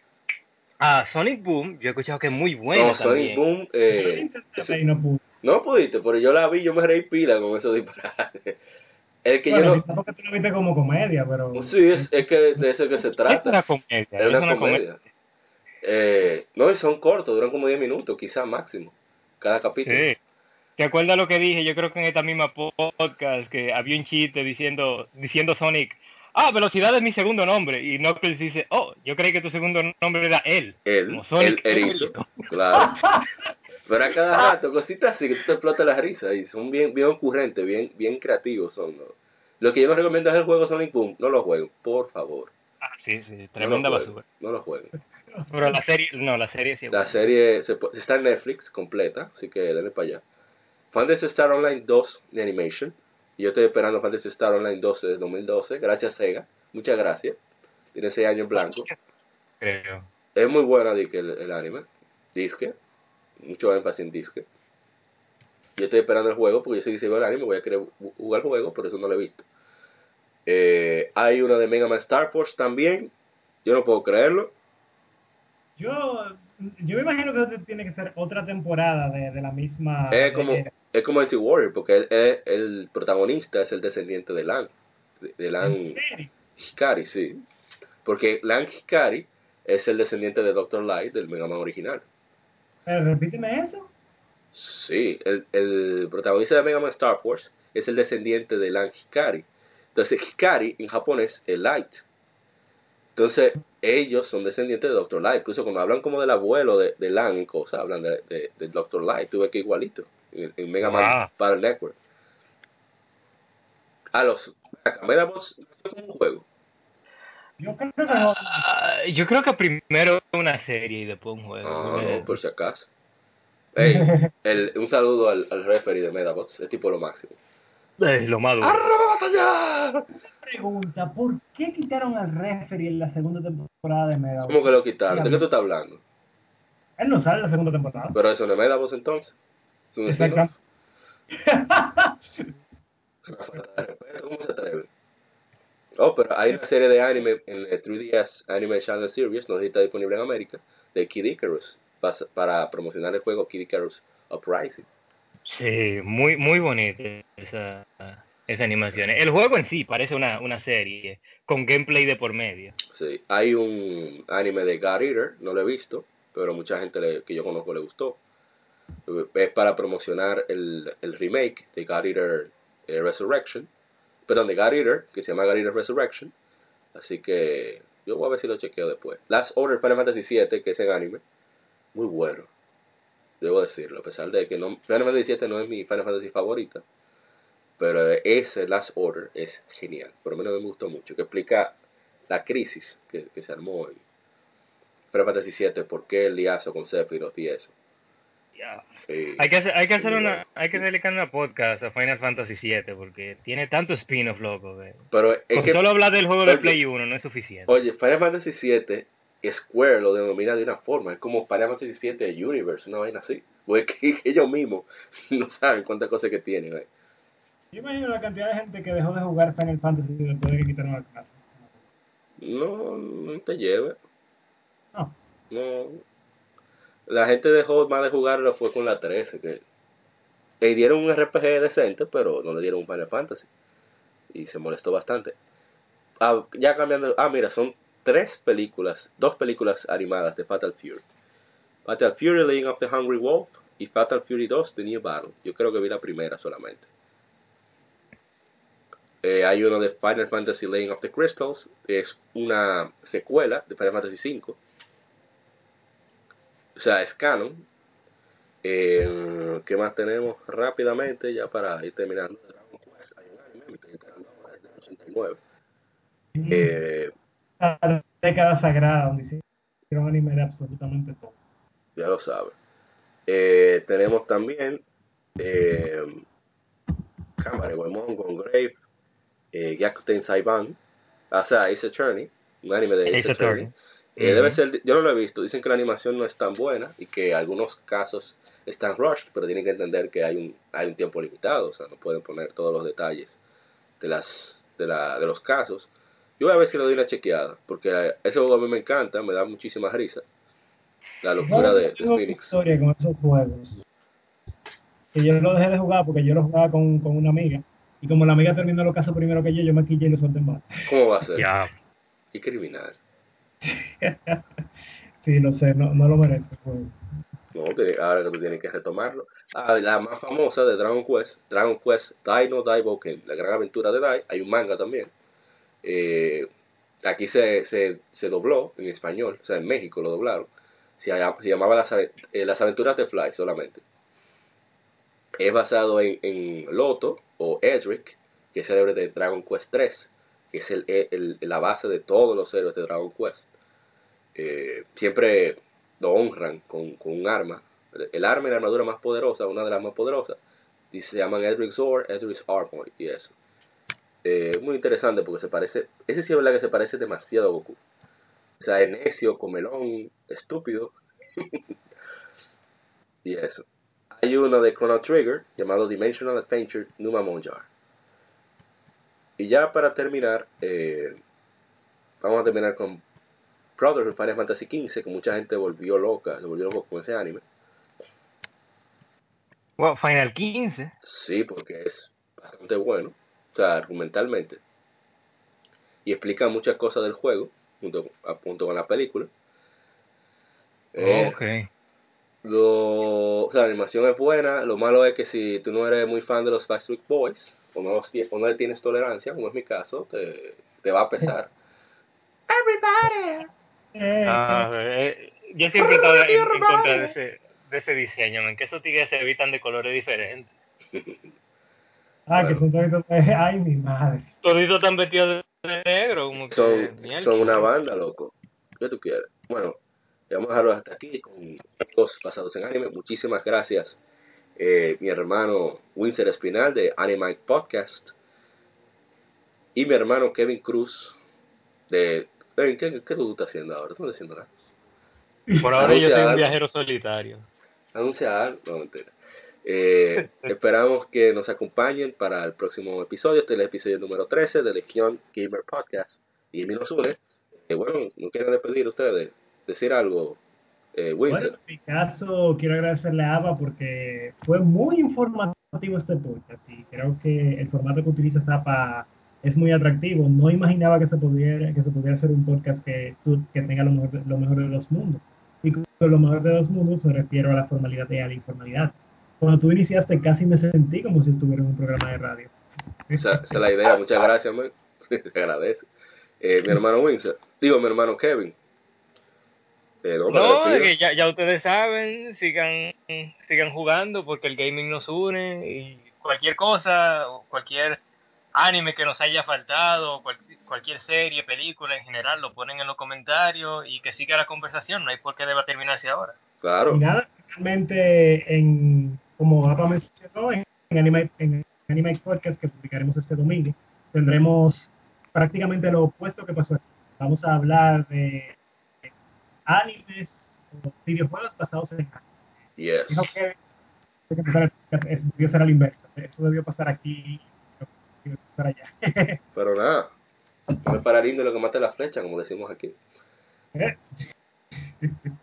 a Sonic Boom, yo he escuchado que es muy bueno no, Sonic también. Boom. Eh, no pudiste, pero yo la vi, yo me reí pila con esos disparates. El que Bueno, yo no. porque tú lo viste como comedia, pero... Sí, es, es que de eso que se Es trata. una comedia. Es es una comedia. Eh, no, y son cortos, duran como 10 minutos, quizás máximo. Cada capítulo. Sí. ¿Te acuerdas lo que dije? Yo creo que en esta misma podcast que había un chiste diciendo diciendo Sonic, ah, velocidad es mi segundo nombre. Y Knuckles dice, oh, yo creí que tu segundo nombre era él. Él, el erizo, claro. (laughs) Pero a cada rato, cositas así que tú te explotas la risa y son bien, bien ocurrentes, bien, bien creativos son. ¿no? Lo que yo no recomiendo es el juego Sonic Boom, no lo jueguen, por favor. Ah, sí, sí, No tremenda jueguen, basura. No lo jueguen. Pero la serie, no, la serie sí. es La buena. serie se está en Netflix completa, así que denle para allá. Fantasy Star Online 2 de Animation. Y yo estoy esperando Fantasy Star Online 12 de 2012. Gracias Sega. Muchas gracias. Tiene 6 años en blanco. Creo. Es muy buena disque, el, el anime. Disque. Mucho énfasis en disque. Yo estoy esperando el juego porque yo sé que si veo el anime voy a querer ju- jugar el juego, por eso no lo he visto. Eh, hay uno de Mega Man Star Force también. Yo no puedo creerlo. Yo, yo me imagino que tiene que ser otra temporada de, de la misma... Es como, es como Mighty Warrior, porque él- él- el protagonista es el descendiente de Lan. De, Lan. Hikari, sí. Porque Lan Hikari es el descendiente de Dr. Light del Mega Man original. Pero repíteme eso. Sí, el, el protagonista de Mega Man Star Force es el descendiente de Lan Hikari. Entonces, Hikari en japonés es Light. Entonces, ellos son descendientes de Dr. Light. Incluso cuando hablan como del abuelo de, de Lan y cosas, hablan de, de, de Dr. Light. Tuve que igualito en, en Mega Man Wow. Battle Network. A los. Medabots nació como un juego. Yo creo que no. Ah, yo creo que primero una serie y después un juego. No, Eh, no, por si acaso. Ey, (laughs) el, un saludo al, al referee de Medabots, es tipo lo máximo. eh, lo más duro. ¡Arrabata Pregunta, ¿por qué quitaron al referee en la segunda temporada de Mega? ¿Cómo que lo quitaron? ¿De qué tú estás hablando? Él no sale en la segunda temporada. Pero eso no es Medabots entonces. Es un spin-off. Exacto. Una falta de respeto, ¿Cómo se atreve? Oh, pero hay una serie de anime en el 3DS Anime Channel Series, no sé si está disponible en América, de Kid Icarus, para promocionar el juego Kid Icarus Uprising. Sí, muy, muy bonita esa, esa animación. El juego en sí parece una, una serie con gameplay de por medio. Sí, hay un anime de God Eater, no lo he visto, pero mucha gente le- que yo conozco le gustó. Es para promocionar el, el remake de God Eater eh, Resurrection, perdón, de God Eater, que se llama God Eater Resurrection. Así que yo voy a ver si lo chequeo después. Last Order Final Fantasy VII, que es en anime, muy bueno. Debo decirlo, a pesar de que no, Final Fantasy VII no es mi Final Fantasy favorita, pero ese Last Order es genial. Por lo menos me gustó mucho, que explica la crisis que, se armó en Final Fantasy VII, por qué el liazo con Sephiroth y eso. Hay que hacer, hay que hacer una, hay que dedicar una podcast a Final Fantasy VII porque tiene tanto spin-off, loco. que- Pero es Con que, solo hablar del juego de Play 1 no es suficiente. oye, Final Fantasy VII, Square lo denomina de una forma, es como Final Fantasy VII Universe, una vaina así. Pues que, (laughs) que ellos mismos (laughs) no saben cuántas cosas que tienen. eh. Yo imagino la cantidad de gente que dejó de jugar Final Fantasy después de que quitaron la clase. No, no te lleve. No. No. La gente dejó más de jugarlo fue con la 13, que le dieron un RPG decente, pero no le dieron un Final Fantasy. Y se molestó bastante. Ah, ya cambiando. Ah, mira, son tres películas, dos películas animadas de Fatal Fury. Fatal Fury, Legend of the Hungry Wolf y Fatal Fury 2, The New Battle. Yo creo que vi la primera solamente. Eh, hay uno de Final Fantasy Legend of the Crystals, es una secuela de Final Fantasy V. O sea, es canon. Eh, ¿Qué más tenemos rápidamente ya para ir terminando? Dragon Quest. Hay un anime, me estoy enterando ahora, es del 89. Eh, La década sagrada donde hicieron anime de absolutamente todo. ya lo sabe. Eh, tenemos también eh, Cámara, Goemon con Grave, eh, Gyakuten Saiban, o sea, Ace Attorney, un anime de Ace, Ace Attorney. Attorney. Eh, debe ser, yo no lo he visto, dicen que la animación no es tan buena y que algunos casos están rushed, pero tienen que entender que hay un, hay un tiempo limitado, o sea, no pueden poner todos los detalles de las de, la, de los casos. Yo voy a ver si le doy una chequeada, porque eh, ese juego a mí me encanta, me da muchísima risa. La locura de, de Tengo una Phoenix. historia con esos juegos. Que yo lo dejé de jugar porque yo lo jugaba con, con una amiga. Y como la amiga terminó los casos primero que yo, yo me quillé y lo solté en. ¿Cómo va a ser? Ya. Y criminal. (laughs) Sí, lo sé, no, no lo merece juego. No, ahora que tú tienes que retomarlo. Ah, la más famosa de Dragon Quest, Dragon Quest Dai no Daiboken, la gran aventura de Dai, hay un manga también. Eh, aquí se, se, se dobló en español, o sea, en México lo doblaron. Se, llama- se llamaba las, eh, las aventuras de Fly solamente. Es basado en, en Loto o Edric, que es héroe de Dragon Quest 3, que es el, el- la base de todos los héroes de Dragon Quest. Eh, siempre lo honran con, con un arma. El, arma y la armadura más poderosa, una de las más poderosas, y se llaman Edric Sword, Edric's Armor y eso. Eh, muy interesante porque se parece, ese sí es verdad que se parece demasiado a Goku. O sea, es comelón, estúpido. (laughs) y eso. Hay uno de Chrono Trigger llamado Dimensional Adventure Numa Monjar. Y ya para terminar, eh, vamos a terminar con Brotherhood Final Fantasy XV, que mucha gente volvió loca, se volvió loco con ese anime. Wow, Final 15. Sí, porque es bastante bueno, o sea, argumentalmente. Y explica muchas cosas del juego, junto, a- junto con la película. Eh, ok. lo, o sea, la animación es buena, lo malo es que si tú no eres muy fan de los Backstreet Boys, o no, los tie- o no le tienes tolerancia, como es mi caso, te, te va a pesar. (laughs) Eh, Ah, eh, yo siempre he estado en, en contra de ese, de ese diseño, en que esos tigres se evitan de colores diferentes. Ah, que son toditos de... Ay, mi madre. Toditos están vestidos de negro. Como que, Son, son una banda, loco. ¿Qué tú quieres? Bueno, vamos a dejarlo hasta aquí con los basados en anime. Muchísimas gracias, eh, mi hermano Winsor Espinal de Anime Podcast y mi hermano Kevin Cruz de... ¿Qué, qué tú estás haciendo ahora? Tú no estás haciendo nada. Por ahora yo soy un viajero solitario. anunciar, no mentira. Eh, (laughs) esperamos que nos acompañen para el próximo episodio, este es el episodio número 13 de Legión Gamer Podcast. Y mi nos une. Eh, bueno, no quiero despedir ustedes, decir algo, eh, Bueno, en mi caso, quiero agradecerle a Ava porque fue muy informativo este podcast y creo que el formato que utiliza Zapa es muy atractivo. No imaginaba que se pudiera, que se pudiera hacer un podcast que, que tenga lo mejor, lo mejor de los mundos. Y con lo mejor de los mundos me refiero a la formalidad y a la informalidad. Cuando tú iniciaste casi me sentí como si estuviera en un programa de radio. Esa, esa es la idea, muchas gracias, man. (laughs) Se agradece. Eh, mi hermano Winsor, digo mi hermano Kevin. Eh, no, para No, despedir. es que ya, ya ustedes saben, sigan, sigan jugando porque el gaming nos une y cualquier cosa, o cualquier anime que nos haya faltado, cual- cualquier serie, película en general, lo ponen en los comentarios y que siga la conversación, no hay por qué deba terminarse ahora. Claro, Y nada, finalmente, en, como Apa mencionó, en, en Anime, en Anime Podcast que publicaremos este domingo, tendremos prácticamente lo opuesto que pasó aquí. Vamos a hablar de animes o videojuegos basados en anime. yes. Dijo que eso debió ser al inverso. Eso debió pasar aquí y debió pasar allá. (laughs) Pero nada, no me para lindo lo que mate la flecha, como decimos aquí. ¿Eh? (laughs)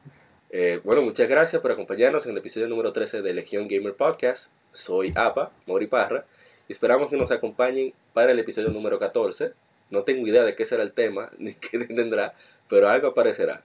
Eh, bueno, muchas gracias por acompañarnos en el episodio número 13 de Legión Gamer Podcast. Soy APA, Mori Parra, y esperamos que nos acompañen para el episodio número 14. No tengo idea de qué será el tema, (laughs) ni qué tendrá, pero algo aparecerá.